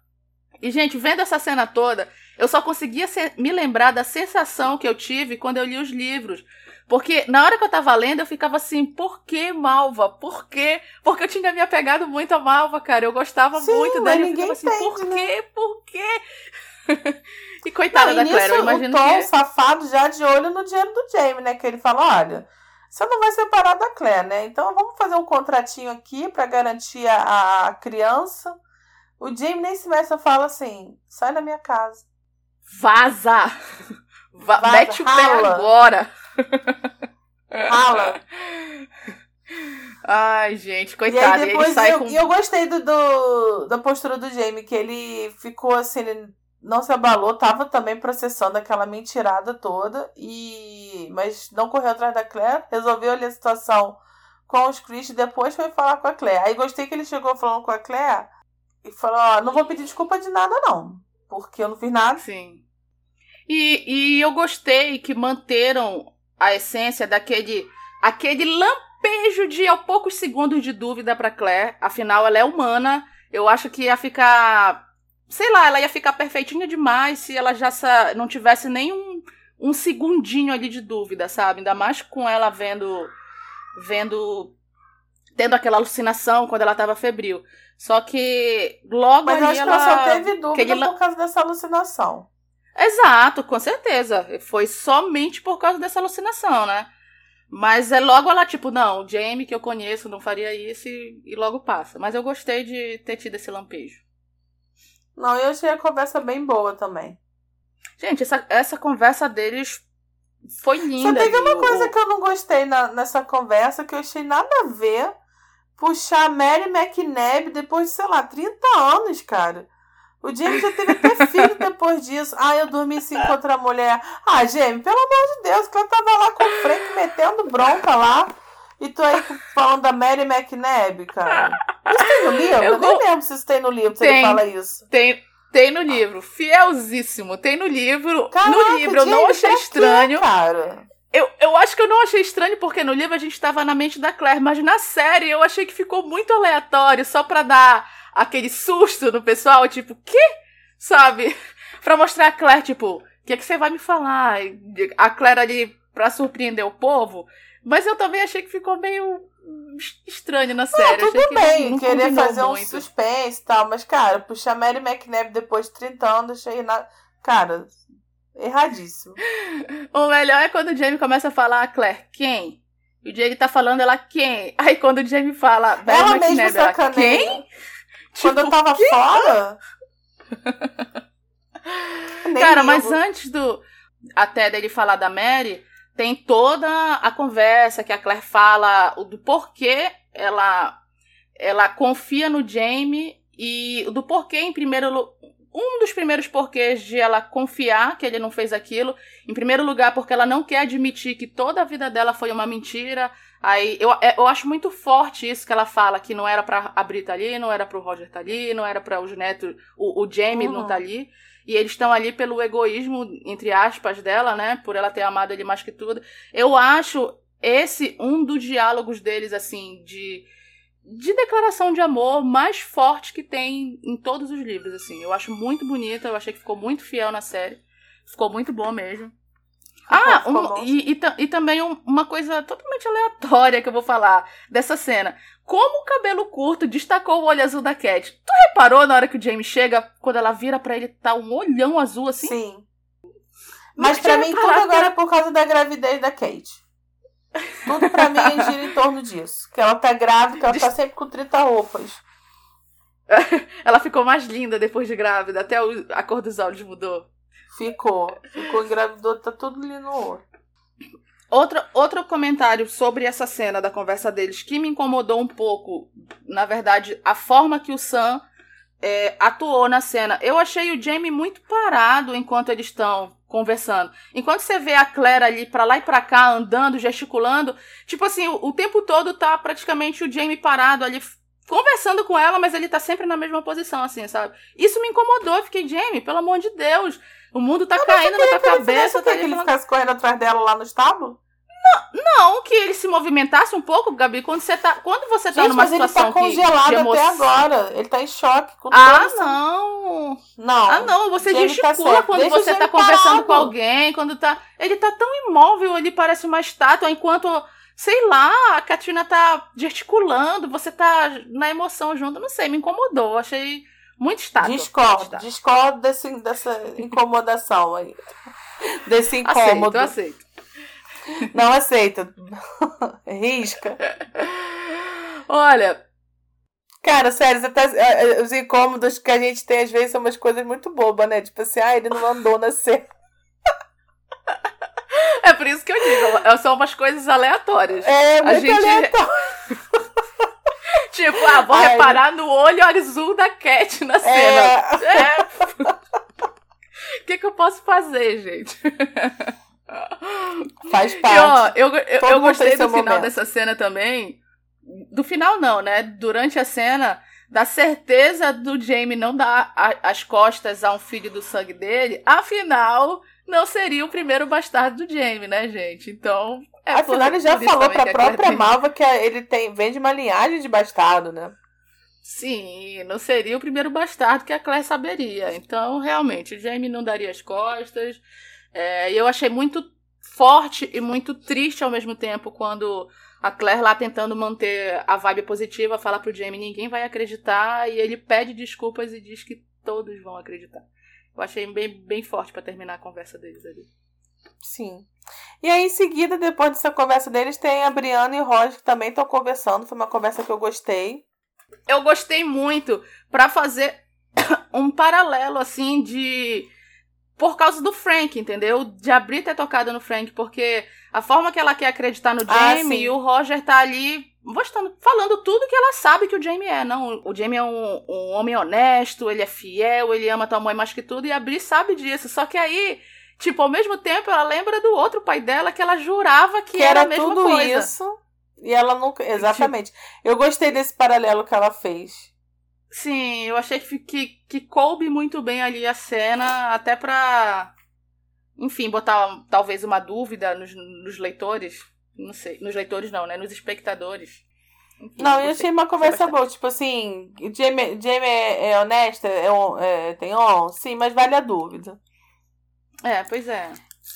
E, gente, vendo essa cena toda, eu só conseguia se- me lembrar da sensação que eu tive quando eu li os livros. Porque na hora que eu tava lendo, eu ficava assim, por que Malva? Por quê? Porque eu tinha me apegado muito a Malva, cara. Eu gostava Sim, muito dela. Eu ficava assim, por entende, né? quê? Por quê? [LAUGHS] e coitada Não, da e Claire, eu imagino o Tom que. safado já de olho no dinheiro do Jamie, né? Que ele fala, olha, você não vai separar da Claire, né? Então vamos fazer um contratinho aqui pra garantir a, a criança. O Jamie nem se mexe, fala assim, sai da minha casa. Vaza! [LAUGHS] Va- Vaza, mete o pé rala. agora! [LAUGHS] Rala. Ai, gente, E coitado. aí E, ele depois sai eu, com. eu gostei do, do- da postura do Jamie, que ele ficou assim, ele não se abalou, tava também processando aquela mentirada toda, e mas não correu atrás da Claire, resolveu ali a situação com os Chris depois foi falar com a Claire. Aí gostei que ele chegou falando com a Claire e falou, ó, não vou pedir desculpa de nada não, porque eu não fiz nada. Sim. E, e eu gostei que manteram a essência daquele aquele lampejo de ao poucos segundos de dúvida pra Claire. Afinal, ela é humana. Eu acho que ia ficar. Sei lá, ela ia ficar perfeitinha demais se ela já não tivesse nem um, um segundinho ali de dúvida, sabe? Ainda mais com ela vendo. Vendo. Tendo aquela alucinação quando ela tava febril. Só que logo Mas ali acho que ela. ela só teve dúvida la- por causa dessa alucinação. Exato, com certeza. Foi somente por causa dessa alucinação, né? Mas é logo ela, tipo, não, o Jamie que eu conheço não faria isso e, e logo passa. Mas eu gostei de ter tido esse lampejo. Não, eu achei a conversa bem boa também. Gente, essa, essa conversa deles foi linda. Só teve ali, uma coisa que eu não gostei na- nessa conversa, que eu achei nada a ver puxar Mary McNabb depois de, sei lá, 30 anos, cara. O Jamie já teve até [LAUGHS] filho depois disso. Ah, eu dormi sim com outra mulher. Ah, Jamie, pelo amor de Deus, que eu tava lá com o Frank metendo bronca lá. E tô aí falando da Mary McNabb, cara. Isso tem no livro? Eu Eu, nem lembro se isso tem no livro, se Tem. ele fala isso. Tem, tem no livro, fielzíssimo. Tem no livro. Caraca, no livro eu não achei quê, estranho. cara. Eu, eu acho que eu não achei estranho porque no livro a gente tava na mente da Claire, mas na série eu achei que ficou muito aleatório, só pra dar aquele susto no pessoal, tipo, que? Sabe? [LAUGHS] Pra mostrar a Claire, tipo, o que é que você vai me falar? A Claire ali pra surpreender o povo. Mas eu também achei que ficou meio hum, estranho na série. Tudo bem, não querer fazer um muito. suspense e tal, mas, cara, puxar Mary McNabb depois de 30 anos, achei na... Cara, erradíssimo. [LAUGHS] O melhor é quando o Jamie começa a falar a Claire, quem? E o Jamie tá falando ela, quem? Aí quando o Jamie fala, Mary Ela mesmo McNabb, ela, sacaneia. quem? [LAUGHS] Quando eu Tipo, tava fora. [LAUGHS] Nem Cara, mas antes do. Até dele falar da Mary, tem toda a conversa que a Claire fala o do porquê ela, ela confia no Jamie e do porquê, em primeiro. Um dos primeiros porquês de ela confiar que ele não fez aquilo, em primeiro lugar, porque ela não quer admitir que toda a vida dela foi uma mentira. Aí eu, é- eu acho muito forte isso que ela fala, que não era pra a Brita ali, não era pro Roger tá ali, não era para os netos, o, o Jamie não Uhum. tá ali. E eles estão ali pelo egoísmo, entre aspas, dela, né? Por ela ter amado ele mais que tudo. Eu acho esse um dos diálogos deles, assim, de, de declaração de amor mais forte que tem em todos os livros, assim. Eu acho muito bonita, eu achei que ficou muito fiel na série. Ficou muito bom mesmo. ah, um, e, e, e, também um, uma coisa totalmente aleatória que eu vou falar dessa cena. Como o cabelo curto destacou o olho azul da Cat? Tu reparou na hora que o James chega, quando ela vira para ele, tá um olhão azul assim? Sim. Mas para mim tudo agora é por causa da gravidez da Kate. Tudo pra mim [LAUGHS] gira em torno disso. Que ela tá grávida, que ela tá sempre com 30 roupas. [LAUGHS] ela ficou mais linda depois de grávida, até a cor dos olhos mudou. Ficou. Ficou engravidou, tá tudo lindo. Outro, outro comentário sobre essa cena da conversa deles que me incomodou um pouco, na verdade, a forma que o Sam é, atuou na cena. Eu achei o Jamie muito parado enquanto eles estão conversando. Enquanto você vê a Claire ali para lá e para cá andando, gesticulando, tipo assim, o, o, tempo todo tá praticamente o Jamie parado ali conversando com ela, mas ele tá sempre na mesma posição assim, sabe? Isso me incomodou, fiquei, Jamie, pelo amor de Deus, o mundo tá caindo na tua cabeça, tá que ele ficasse correndo atrás dela lá no estábulo? Não, não, que ele se movimentasse um pouco, Gabi, quando você tá, quando você tá Gente, numa mas situação ele tá congelado que, até agora. Ele tá em choque com Ah, não. Não. Ah, não, você Jamie tá gesticula tá quando Deixa você tá conversando parado. com alguém, quando tá, ele tá tão imóvel, ele parece uma estátua, enquanto sei lá, a Katrina tá gesticulando, você tá na emoção junto, não sei, me incomodou, achei muito estátua. Discordo, discordo desse, dessa incomodação aí. [LAUGHS] Desse incômodo. Aceito, aceito. Não aceita. [LAUGHS] Risca. Olha. Cara, sério, tá, é, é, os incômodos que a gente tem às vezes são umas coisas muito bobas, né? Tipo assim, ah, ele não andou na cena. [LAUGHS] É por isso que eu digo, são umas coisas aleatórias. É, muito a gente... aleatório. Tipo, ah, vou Ai, reparar no olho azul da Cat na cena. É. é. [LAUGHS] O que, que eu posso fazer, gente? Faz parte. E, ó, eu, eu, eu gostei do final momento. dessa cena também. Do final, não, né? Durante a cena, da certeza do Jamie não dar a, as costas a um filho do sangue dele. Afinal, não seria o primeiro bastardo do Jamie, né, gente? Então. É Afinal, ele já falou pra própria Malva que ele tem, vem de uma linhagem de bastardo, né? Sim, não seria o primeiro bastardo que a Claire saberia. Então, realmente, o Jamie não daria as costas. É, eu achei muito forte e muito triste ao mesmo tempo quando a Claire lá tentando manter a vibe positiva fala pro Jamie ninguém vai acreditar e ele pede desculpas e diz que todos vão acreditar. Eu achei bem, bem forte para terminar a conversa deles ali. Sim. E aí, em seguida, depois dessa conversa deles, tem a Briana e o Roger que também estão conversando. Foi uma conversa que eu gostei. Eu gostei muito para fazer [COUGHS] um paralelo, assim, de por causa do Frank, entendeu? De abrir ter tocado no Frank, porque a forma que ela quer acreditar no ah, Jamie ah, e o Roger tá ali mostrando, falando tudo que ela sabe que o Jamie é. Não, o Jamie é um, um homem honesto, ele é fiel, ele ama tua mãe mais que tudo, e a Bri sabe disso. Só que aí, tipo, ao mesmo tempo, ela lembra do outro pai dela que ela jurava que, que era, era, a mesma tudo coisa. isso. E ela nunca. Exatamente. Tipo... Eu gostei desse paralelo que ela fez. Sim, eu achei que, que, que coube muito bem ali a cena, até pra, enfim, botar talvez uma dúvida nos, nos leitores. Não sei, nos leitores não, né? Nos espectadores. Enfim, não, eu achei uma conversa boa. Tipo assim, Jamie, Jamie é, é honesta, é, é, tem on, sim, mas vale a dúvida. É, pois é.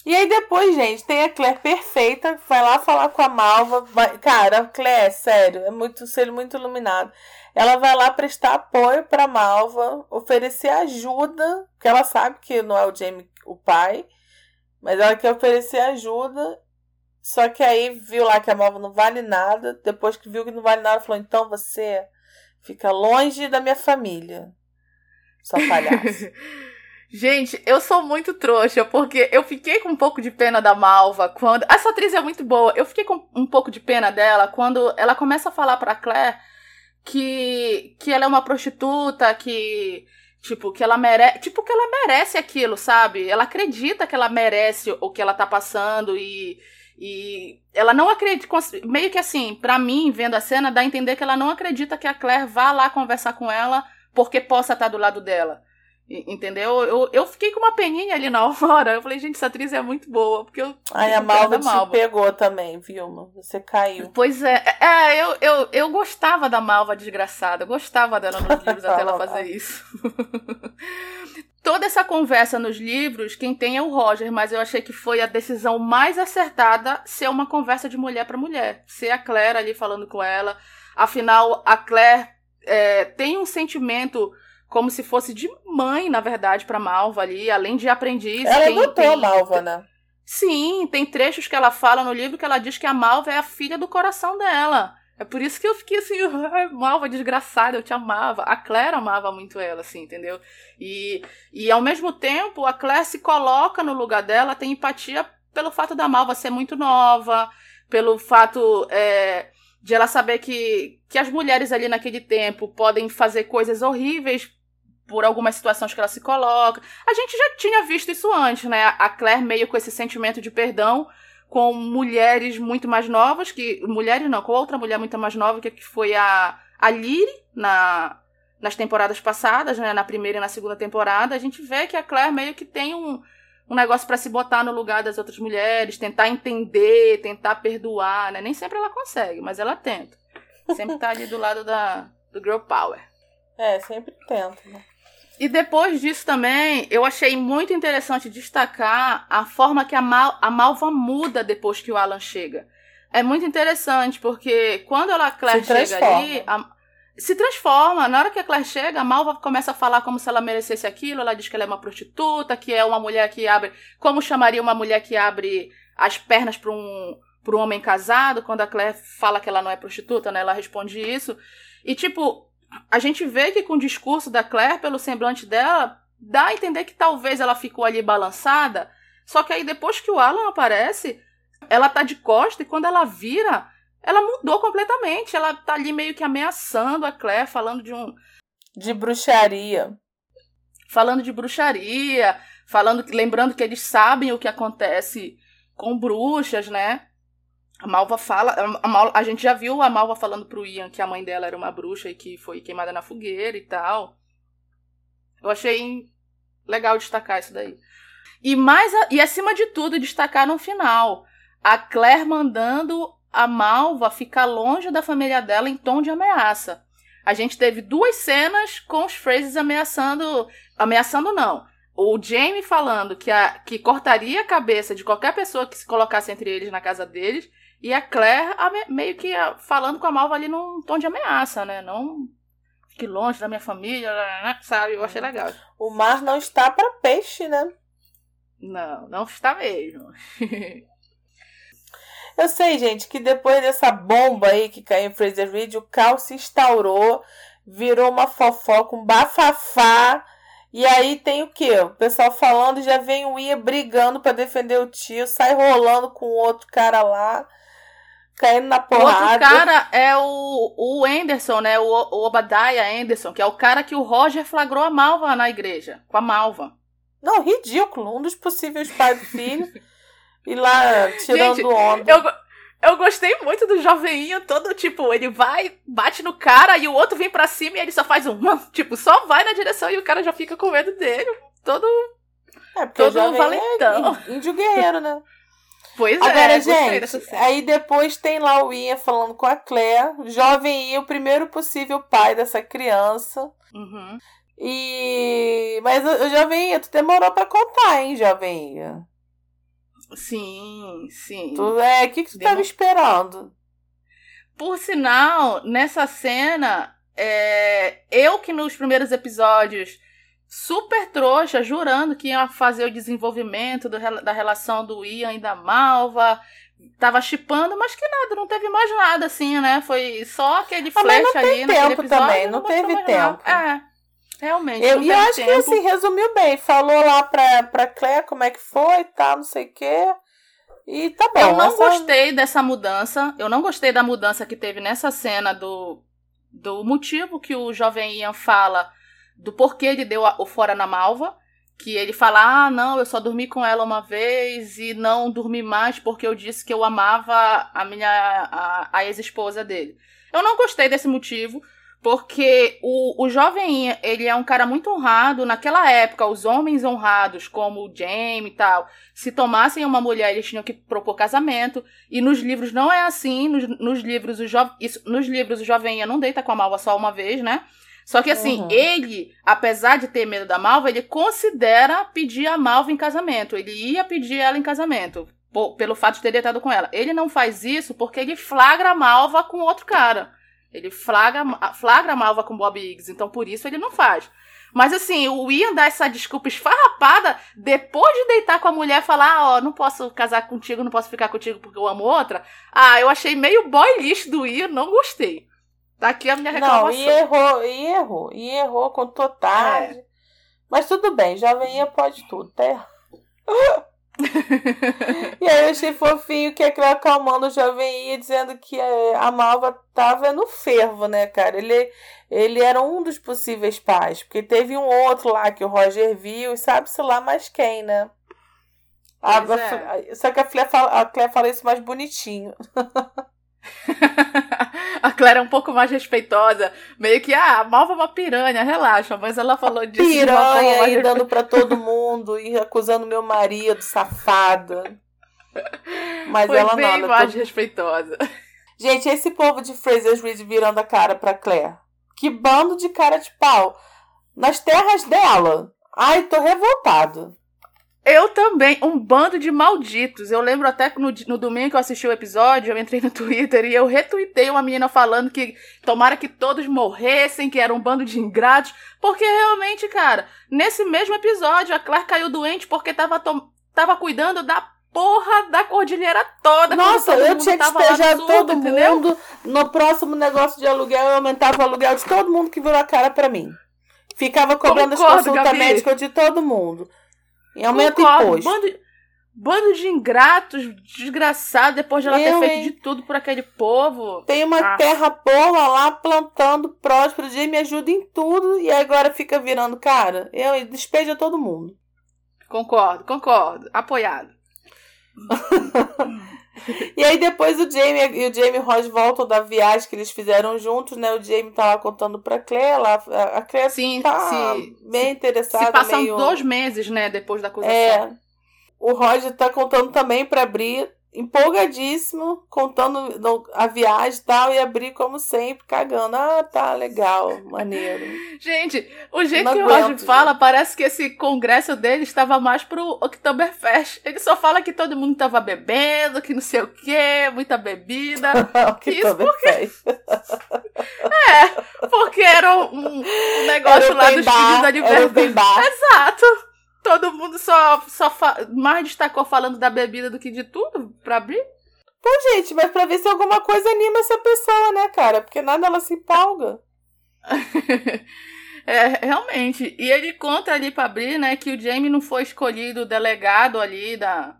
E aí depois, gente, tem a Claire perfeita, vai lá falar com a Malva. Vai... Cara, a Claire, sério, é muito ser muito iluminado. Ela vai lá prestar apoio pra Malva, oferecer ajuda, porque ela sabe que não é o Jamie o pai, mas ela quer oferecer ajuda. Só que aí viu lá que a Malva não vale nada. Depois que viu que não vale nada, falou: então você fica longe da minha família. Só palhaço. [LAUGHS] Gente, eu sou muito trouxa, porque eu fiquei com um pouco de pena da Malva quando. Essa atriz é muito boa. Eu fiquei com um pouco de pena dela quando ela começa a falar pra Claire que, que ela é uma prostituta, que. Tipo, que ela merece. Tipo, que ela merece aquilo, sabe? Ela acredita que ela merece o que ela tá passando e. E ela não acredita. Meio que assim, para mim, vendo a cena, dá a entender que ela não acredita que a Claire vá lá conversar com ela porque possa estar do lado dela. Entendeu? Eu, eu fiquei com uma peninha ali na hora. Eu falei, gente, essa atriz é muito boa. Porque eu. Ai, a Malva te Malva. pegou também, Vilma. Você caiu. Pois é. É, eu, eu, eu gostava da Malva desgraçada. Eu gostava dela nos [LAUGHS] livros até ela fazer isso. [LAUGHS] Toda essa conversa nos livros, quem tem é o Roger, mas eu achei que foi a decisão mais acertada ser uma conversa de mulher para mulher. Ser a Claire ali falando com ela. Afinal, a Claire é, tem um sentimento como se fosse de mãe, na verdade, pra Malva ali, além de aprendiz. Ela tem, botou tem, a Malva, né? Sim, tem trechos que ela fala no livro que ela diz que a Malva é a filha do coração dela. É por isso que eu fiquei assim, [LAUGHS] Malva desgraçada, eu te amava. A Claire amava muito ela, assim, entendeu? E, e ao mesmo tempo, a Claire se coloca no lugar dela, tem empatia pelo fato da Malva ser muito nova, pelo fato é, de ela saber que, que as mulheres ali naquele tempo podem fazer coisas horríveis por algumas situações que ela se coloca. A gente já tinha visto isso antes, né? A Claire meio com esse sentimento de perdão com mulheres muito mais novas, que mulheres não, com outra mulher muito mais nova, que foi a a Lyri na nas temporadas passadas, né, na primeira e na segunda temporada, a gente vê que a Claire meio que tem um, um negócio para se botar no lugar das outras mulheres, tentar entender, tentar perdoar, né? Nem sempre ela consegue, mas ela tenta. Sempre tá ali do lado da, do girl power. É, sempre tenta, né? E depois disso também, eu achei muito interessante destacar a forma que a, Mal, a Malva muda depois que o Alan chega. É muito interessante, porque quando ela, Claire se chega ali, a, se transforma. Na hora que a Claire chega, a Malva começa a falar como se ela merecesse aquilo. Ela diz que ela é uma prostituta, que é uma mulher que abre. Como chamaria uma mulher que abre as pernas para um, pra um homem casado? Quando a Claire fala que ela não é prostituta, né? Ela responde isso. E, tipo, a gente vê que com o discurso da Claire, pelo semblante dela, dá a entender que talvez ela ficou ali balançada. Só que aí depois que o Alan aparece, ela tá de costa e quando ela vira, ela mudou completamente. Ela tá ali meio que ameaçando a Claire, falando de um. De bruxaria. Falando de bruxaria, falando, lembrando que eles sabem o que acontece com bruxas, né? A Malva fala. A, Malva, a, gente já viu a Malva falando pro Ian que a mãe dela era uma bruxa e que foi queimada na fogueira e tal. Eu achei legal destacar isso daí. E mais a, e acima de tudo, destacar no final. A Claire mandando a Malva ficar longe da família dela em tom de ameaça. A gente teve duas cenas com os Phrases ameaçando. Ameaçando não. O Jamie falando que, a, que cortaria a cabeça de qualquer pessoa que se colocasse entre eles na casa deles. E a Claire meio que falando com a Malva ali num tom de ameaça, né? Não fique longe da minha família, sabe? Eu achei legal. O mar não está para peixe, né? Não, não está mesmo. [LAUGHS] Eu sei, gente, que depois dessa bomba aí que caiu em Fraser o caos se instaurou, virou uma fofoca, um bafafá. E aí tem o quê? O pessoal falando, já vem o Ia brigando para defender o tio, sai rolando com o outro cara lá caindo na porrada. O outro cara é o, o Anderson, né? O, o Obadiah Anderson, que é o cara que o Roger flagrou a Malva na igreja, com a Malva. Não, ridículo. Um dos possíveis pais do filho. [LAUGHS] e lá tirando Gente, onda. Eu, eu gostei muito do joveninho todo, tipo, ele vai, bate no cara e o outro vem pra cima e ele só faz um. [LAUGHS] Tipo, só vai na direção e o cara já fica com medo dele. Todo. É, porque todo o é valentão. É índio guerreiro, né? [LAUGHS] Pois Agora, é, gente, aí depois tem lá o Ian falando com a Claire. Jovem Ian, o primeiro possível pai dessa criança. Uhum. E. Mas o Jovem Ian, tu demorou pra contar, hein, Jovem Ian? Sim, sim. Tu, é, o que, que tu Demo... tava esperando? Por sinal, nessa cena, é, eu que nos primeiros episódios super trouxa, jurando que ia fazer o desenvolvimento do, da relação do Ian e da Malva. Tava chipando, mas que nada, não teve mais nada assim, né? Foi só aquele ah, flash ali no tempo episódio, também, não, não teve tempo. Nada. É. Realmente. Eu, eu acho tempo. que assim, resumiu bem. Falou lá pra, pra Claire como é que foi e tal, não sei o quê. E tá bom. Eu não essa... gostei dessa mudança. Eu não gostei da mudança que teve nessa cena do, do motivo que o jovem Ian fala do porquê ele deu o fora na malva. Que ele fala, ah, não, eu só dormi com ela uma vez e não dormi mais porque eu disse que eu amava a minha a, a ex-esposa dele. Eu não gostei desse motivo, Porque o, o jovem, ele é um cara muito honrado. Naquela época, os homens honrados, como o Jamie e tal, se tomassem uma mulher, eles tinham que propor casamento. E nos livros não é assim. Nos, nos livros, o jo, nos livros, o jovem não deita com a malva só uma vez, né? Só que assim, uhum. ele, apesar de ter medo da malva, ele considera pedir a malva em casamento. Ele ia pedir ela em casamento. Pelo fato de ter deitado com ela. Ele não faz isso porque ele flagra a malva com outro cara. Ele flagra, flagra a malva com Bob Higgs, então por isso ele não faz. Mas assim, o Ian dá essa desculpa esfarrapada depois de deitar com a mulher e falar: ah, ó, não posso casar contigo, não posso ficar contigo porque eu amo outra. Ah, eu achei meio boy lixo do Ian, não gostei. Tá aqui a minha reclamação. Não, e errou, e errou, e errou com total. É. Mas tudo bem, jovem pode tudo, tá? [LAUGHS] e aí eu achei fofinho que aquele acalmando o jovem ia dizendo que a Malva tava no fervo, né, cara? Ele, ele era um dos possíveis pais, porque teve um outro lá que o Roger viu e sabe-se lá mais quem, né? A, é. Só que a Claire, fala, a fala isso mais bonitinho. [LAUGHS] [LAUGHS] a Claire é um pouco mais respeitosa. Meio que, ah, a Malva é uma piranha, relaxa. Mas ela falou disso. Piranha e dando pra todo mundo e acusando meu marido, safada. Mas Foi ela bem não. Ela mais tô... respeitosa. Gente, esse povo de Fraser's Reed virando a cara pra Claire. Que bando de cara de pau. Nas terras dela. Ai, tô revoltado. Eu também, um bando de malditos. Eu lembro até que no, no domingo que eu assisti o episódio, eu entrei no [LAUGHS] Twitter e eu retuitei uma menina falando que tomara que todos morressem, que era um bando de ingratos. Porque realmente, cara, nesse mesmo episódio, a Claire caiu doente porque tava, tava cuidando da porra da cordilheira toda. Nossa, eu tinha que despejar todo mundo. No próximo negócio de aluguel, eu aumentava o aluguel de todo mundo que virou a cara para mim. Ficava cobrando Concordo, as consultas médicas de todo mundo. E aumenta Concordo. imposto. Bando, bando de ingratos, desgraçado, depois de ela Eu, ter feito hein? de tudo por aquele povo. Tem uma ah. terra porra lá plantando próspero, dia me ajuda em tudo e agora fica virando cara. Eu despeja todo mundo. Concordo, concordo. Apoiado. [LAUGHS] [LAUGHS] e aí depois o Jamie e o Jamie Ross voltam da viagem que eles fizeram juntos, né? O Jamie tá lá contando pra Claire, lá, a Claire Sim, tá se, bem se, interessada. Se passam meio... dois meses, né, depois da acusação. É. O Roger tá contando também pra Bri empolgadíssimo, contando a viagem e tal, e abrir como sempre, cagando. Ah, tá, legal, maneiro. Gente, o jeito não que o Roger fala, parece que esse congresso dele estava mais pro Oktoberfest. Ele só fala que todo mundo estava bebendo, que não sei o quê, muita bebida. [LAUGHS] Isso porque... [LAUGHS] é, porque era um, um negócio era lá dos filhos da liberdade. Exato todo mundo só, só mais destacou falando da bebida do que de tudo pra abrir. Pô, gente, mas pra ver se alguma coisa anima essa pessoa, né, cara? Porque nada ela se empolga. [LAUGHS] é, realmente. E ele conta ali pra abrir, né, que o Jamie não foi escolhido delegado ali da,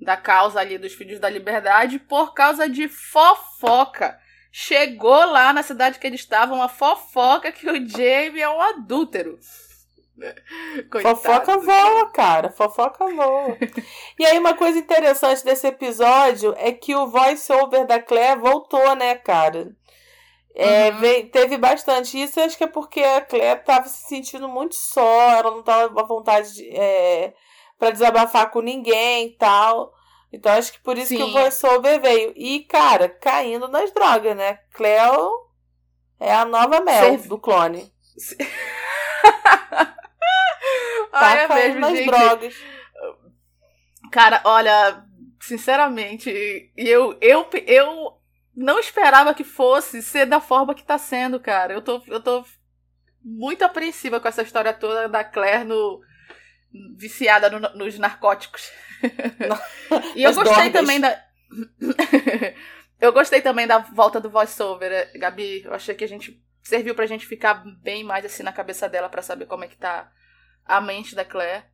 da causa ali dos Filhos da Liberdade por causa de fofoca. Chegou lá na cidade que eles estavam uma fofoca que o Jamie é um adúltero. [LAUGHS] Coitado. Fofoca voa, cara. Fofoca voa. [LAUGHS] e aí, uma coisa interessante desse episódio é que o voice-over da Claire voltou, né, cara? É, uhum. veio, teve bastante isso, acho que é porque a Claire tava se sentindo muito só, ela não tava à vontade de, é, para desabafar com ninguém e tal. Então acho que por isso Sim. que o voiceover veio. E, cara, caindo nas drogas, né? Cleo é a nova Mel do clone. [LAUGHS] Tá é mesmo, nas gente. drogas. Cara, olha, sinceramente, eu, eu, eu não esperava que fosse ser da forma que tá sendo, cara. Eu tô, eu tô muito apreensiva com essa história toda da Claire no, viciada no, nos narcóticos. [LAUGHS] e eu gostei drogas. também da. [LAUGHS] eu gostei também da volta do voiceover, Gabi. Eu achei que a gente serviu pra gente ficar bem mais assim na cabeça dela para saber como é que tá a mente da Claire.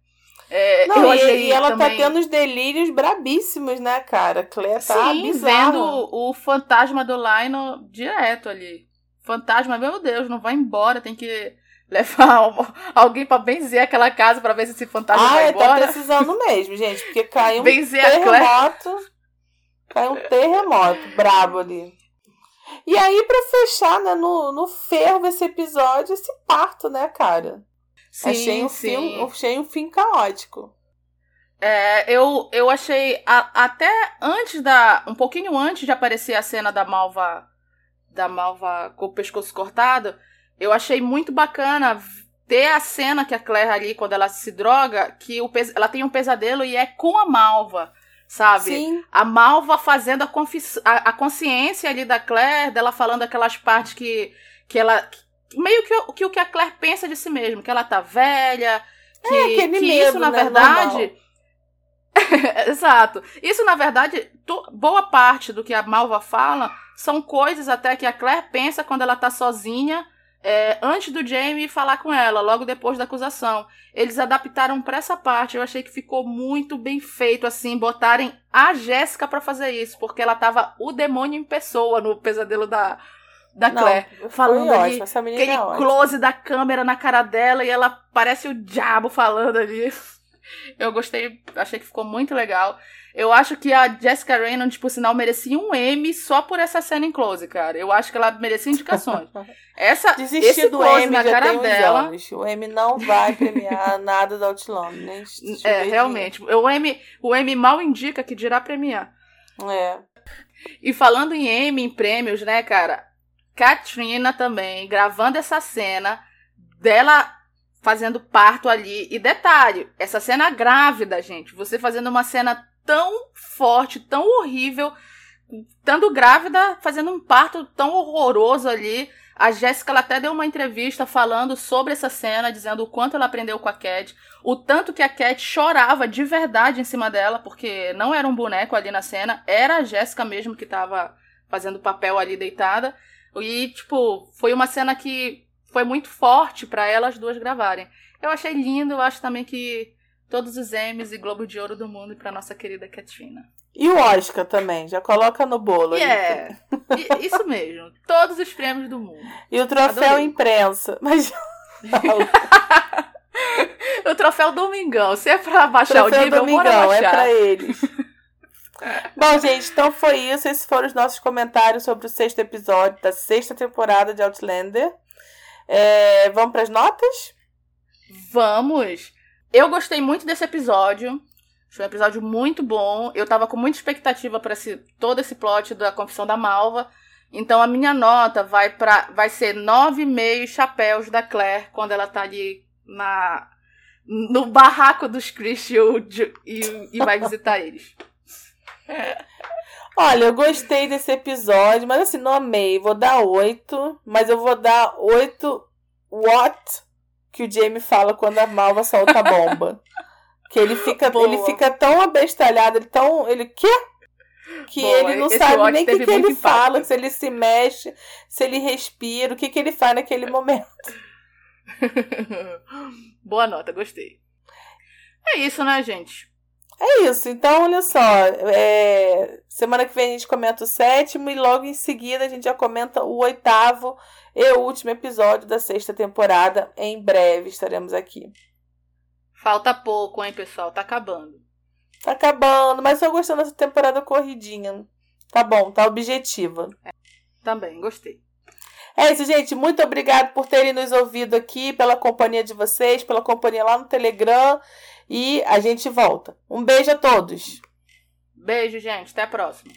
É, não, e, e, ela tá também... tá tendo os delírios brabíssimos, né, cara? Claire tá Sim, bizarro. vendo o, o fantasma do Lionel direto ali. Fantasma, meu Deus, não vai embora, tem que levar [LAUGHS] alguém para benzer aquela casa para ver se esse fantasma ah, vai tá embora. Ah, tá precisando mesmo, gente, porque caiu um benzer terremoto. Caiu um terremoto brabo ali. E aí, pra fechar, né, no, no fervo esse episódio, esse parto, né, cara? Sim, achei um sim. Fim, achei um fim caótico. É, eu, eu achei a, até antes da. Um pouquinho antes de aparecer a cena da malva. Da malva com o pescoço cortado, eu achei muito bacana ter a cena que a Claire ali, quando ela se droga, que o, ela tem um pesadelo e é com a malva sabe? Sim. A Malva fazendo a, a, a, consciência ali da Claire, dela falando aquelas partes que, que ela. Meio que, que o que a Claire pensa de si mesma, que ela tá velha, que, é, que isso, na né? verdade. [LAUGHS] Exato. Isso, na verdade, to, boa parte do que a Malva fala são coisas até que a Claire pensa quando ela tá sozinha é, antes do Jamie falar com ela, logo depois da acusação. Eles adaptaram para essa parte. Eu achei que ficou muito bem feito, assim, botarem a Jéssica para fazer isso, porque ela tava o demônio em pessoa no pesadelo da, da Claire. Não, falando ali, aquele é close da câmera na cara dela e ela parece o diabo falando ali. [LAUGHS] Eu gostei, achei que ficou muito legal. Eu acho que a Jessica Raymond, por sinal, merecia um M só por essa cena em close, cara. Eu acho que ela merecia indicações. [LAUGHS] Essa, Desistir esse do close M na cara dela. Anos. O M não vai premiar [LAUGHS] nada da Outlaw, nem É, realmente. O M, o M mal indica que dirá premiar. É. E falando em M, em prêmios, né, cara? Katrina também, gravando essa cena dela fazendo parto ali. E detalhe, essa cena grávida, gente. Você fazendo uma cena tão forte, tão horrível, estando grávida, fazendo um parto tão horroroso ali. A Jéssica até deu uma entrevista falando sobre essa cena, dizendo o quanto ela aprendeu com a Cat, o tanto que a Cat chorava de verdade em cima dela, porque não era um boneco ali na cena, era a Jéssica mesmo que estava fazendo papel ali deitada. E, tipo, foi uma cena que foi muito forte para elas duas gravarem. Eu achei lindo, eu acho também que todos os Emmys e Globo de Ouro do mundo para nossa querida Katrina. E o Oscar também, já coloca no bolo. É, isso mesmo. Todos os prêmios do mundo. E o troféu Adorei. imprensa. Mas. [LAUGHS] o troféu Domingão. Se é pra baixar o, o nível, Domingão, é pra eles. Bom, gente, então foi isso. Esses foram os nossos comentários sobre o sexto episódio da sexta temporada de Outlander. É, vamos para as notas? Vamos! Eu gostei muito desse episódio. Foi um episódio muito bom. Eu tava com muita expectativa para esse, todo esse plot da Confissão da Malva. Então a minha nota vai para vai ser nove meio chapéus da Claire quando ela tá ali na no barraco dos Chris e, e vai visitar eles. [LAUGHS] Olha, eu gostei desse episódio, mas assim, não amei. Vou dar oito, mas eu vou dar oito what que o Jamie fala quando a Malva solta a bomba. que ele fica, [LAUGHS] ele fica tão abestalhado, ele tão. Ele quê? Que Boa, ele não sabe nem o que, que ele impacto. fala, se ele se mexe, se ele respira, o que, que ele faz naquele [LAUGHS] momento. Boa nota, gostei. É isso, né, gente? É isso. Então, olha só. É... Semana que vem a gente comenta o sétimo e logo em seguida a gente já comenta o oitavo e o último episódio da sexta temporada. Em breve estaremos aqui. Falta pouco, hein, pessoal? Tá acabando. Tá acabando, mas tô gostando dessa temporada corridinha. Tá bom, tá objetiva. É, também, gostei. É isso, gente. Muito obrigado por terem nos ouvido aqui, pela companhia de vocês, pela companhia lá no Telegram. E a gente volta. Um beijo a todos. Beijo, gente. Até a próxima.